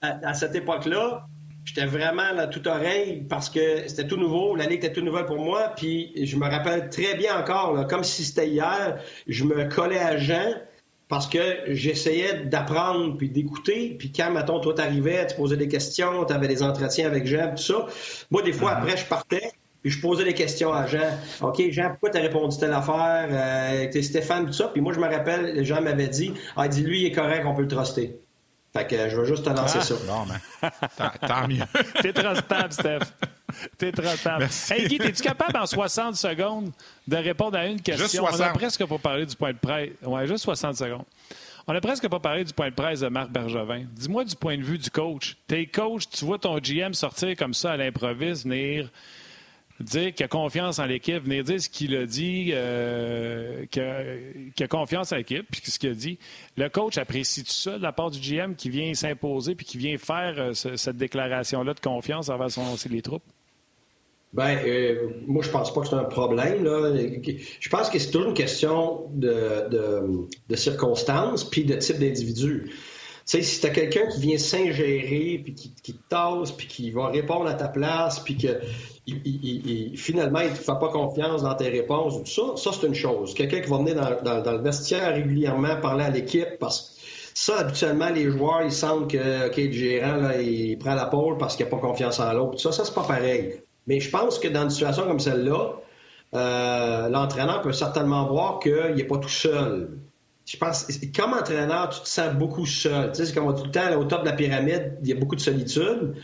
à, cette époque-là, j'étais vraiment là, tout oreille parce que c'était tout nouveau. La ligue était tout nouvelle pour moi. Puis je me rappelle très bien encore, comme si c'était hier, je me collais à Jean parce que j'essayais d'apprendre puis d'écouter. Puis quand, mettons, toi, t'arrivais, tu posais des questions, tu avais des entretiens avec Jean, tout ça. Moi, des fois, uh-huh. après, je partais, puis je posais des questions à Jean. OK, Jean, pourquoi t'as répondu telle affaire? Euh, t'es Stéphane, tout ça. Puis moi, je me rappelle, Jean m'avait dit, ah, dit, lui, il est correct, on peut le truster. Fait que je veux juste te lancer ah, ça. Bon, ben, tant, mieux. T'es trustable, Steph. T'es trustable. Hey, Guy, es-tu capable en 60 secondes de répondre à une question? On a presque pas parlé du point de presse. Ouais, juste 60 secondes. On a presque pas parlé du point de presse de Marc Bergevin. Dis-moi du point de vue du coach. T'es coach, tu vois ton GM sortir comme ça à l'improviste, venir dire qu'il a confiance en l'équipe, venir dire ce qu'il a dit, euh, qu'il a, confiance en l'équipe, puis ce qu'il a dit. Le coach apprécie tout ça de la part du GM qui vient s'imposer puis qui vient faire euh, cette déclaration-là de confiance envers son, les troupes? Ben, euh, moi, je pense pas que c'est un problème. Là. Je pense que c'est toujours une question de, de, circonstances puis de type d'individu. Sais, si tu as quelqu'un qui vient s'ingérer, puis qui, te tasse, puis qui va répondre à ta place, puis que finalement, il ne te fait pas confiance dans tes réponses, ça, ça, c'est une chose. Quelqu'un qui va venir dans, le vestiaire régulièrement parler à l'équipe parce que ça, habituellement, les joueurs, ils sentent que OK, le gérant, là, il prend la pôle parce qu'il n'a pas confiance en l'autre. Ça, ça, c'est pas pareil. Mais je pense que dans une situation comme celle-là, euh, l'entraîneur peut certainement voir qu'il n'est pas tout seul. Je pense, comme entraîneur, tu te sens beaucoup seul. Tu sais, c'est comme tout le temps, au top de la pyramide, il y a beaucoup de solitude.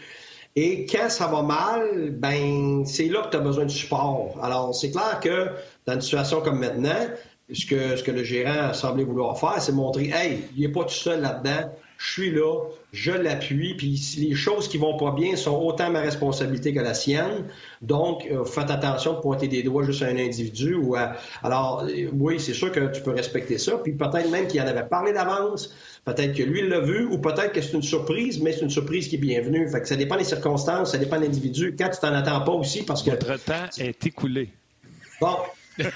Et quand ça va mal, ben c'est là que tu as besoin de support. Alors, c'est clair que dans une situation comme maintenant, ce que, ce que le gérant a semblé vouloir faire, c'est montrer, hey, il n'est pas tout seul là-dedans je suis là, je l'appuie, puis les choses qui vont pas bien sont autant ma responsabilité que la sienne. Donc, euh, faites attention de pointer des doigts juste à un individu. Ou Alors, euh, oui, c'est sûr que tu peux respecter ça. Puis peut-être même qu'il en avait parlé d'avance, peut-être que lui l'a vu, ou peut-être que c'est une surprise, mais c'est une surprise qui est bienvenue. Fait que ça dépend des circonstances, ça dépend de l'individu. Quand tu t'en attends pas aussi, parce que... Votre temps est écoulé. Bon,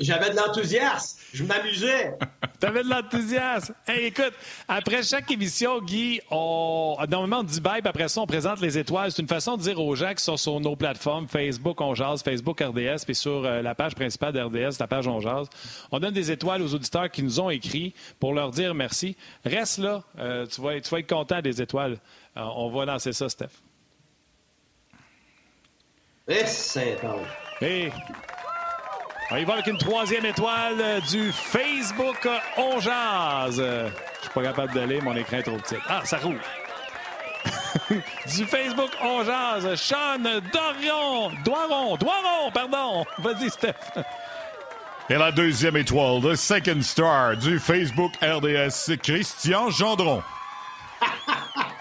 J'avais de l'enthousiasme. Je m'amusais. T'avais de l'enthousiasme. Écoute, après chaque émission, Guy, normalement, on dit bye, après ça, on présente les étoiles. C'est une façon de dire aux gens qui sont sur nos plateformes, Facebook, On Jase, Facebook, RDS, puis sur euh, la page principale d'RDS, la page On Jase. On donne des étoiles aux auditeurs qui nous ont écrit pour leur dire merci. Reste là. Euh, tu, vas, tu vas être content des étoiles. Euh, on va lancer ça, Steph. Et c'est Et on y va avec une troisième étoile du Facebook On Jazz. Je suis pas capable d'aller, mon écran est trop petit. Ah, ça roule. du Facebook On Jazz, Sean Dorion, Doiron, Doiron, pardon. Vas-y, Steph. Et la deuxième étoile, le second star du Facebook RDS, Christian Gendron.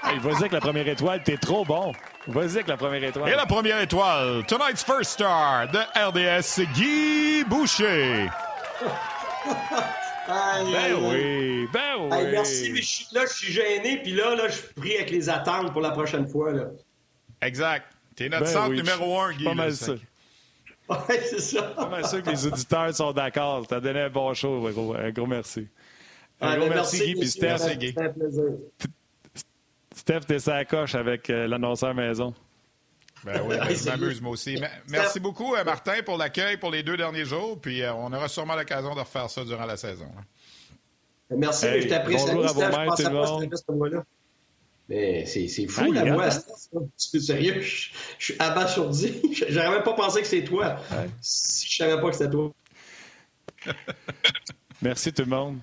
hey, vas-y avec la première étoile, t'es trop bon. Vas-y avec la première étoile. Et la première étoile, tonight's first star de RDS, Guy Boucher. ben oui, ben oui. merci, mais je suis, là, je suis gêné, puis là, là, je suis pris avec les attentes pour la prochaine fois. Là. Exact. T'es notre ben centre numéro un, Guy. Pas mal ça. Ouais, c'est ça. Pas mal sûr que les auditeurs sont d'accord. T'as donné un bon show, gros, un gros merci. Un gros merci, Guy, puis. C'était un plaisir. Steph, t'es sa coche avec euh, l'annonceur maison. Ben oui, ben, je m'amuse moi aussi. Merci beaucoup, euh, Martin, pour l'accueil pour les deux derniers jours. Puis euh, on aura sûrement l'occasion de refaire ça durant la saison. Hein. Merci, je t'apprécie. Bonjour à vos mains, tout le monde. Mais c'est fou, la voix. C'est sérieux? Je, suis abasourdi. J'aurais même pas pensé que c'est toi. Si je savais pas que c'était toi. Merci tout le monde.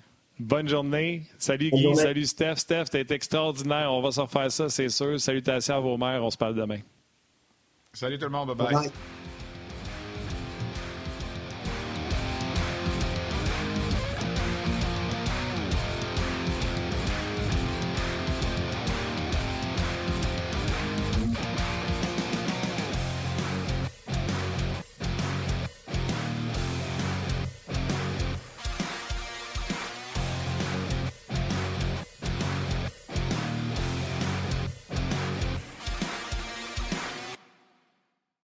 Bonne journée. Salut Guy, salut Steph. Steph, t'es extraordinaire. On va se refaire ça, c'est sûr. Salutations à vos mères. On se parle demain. Salut tout le monde. bye. bye.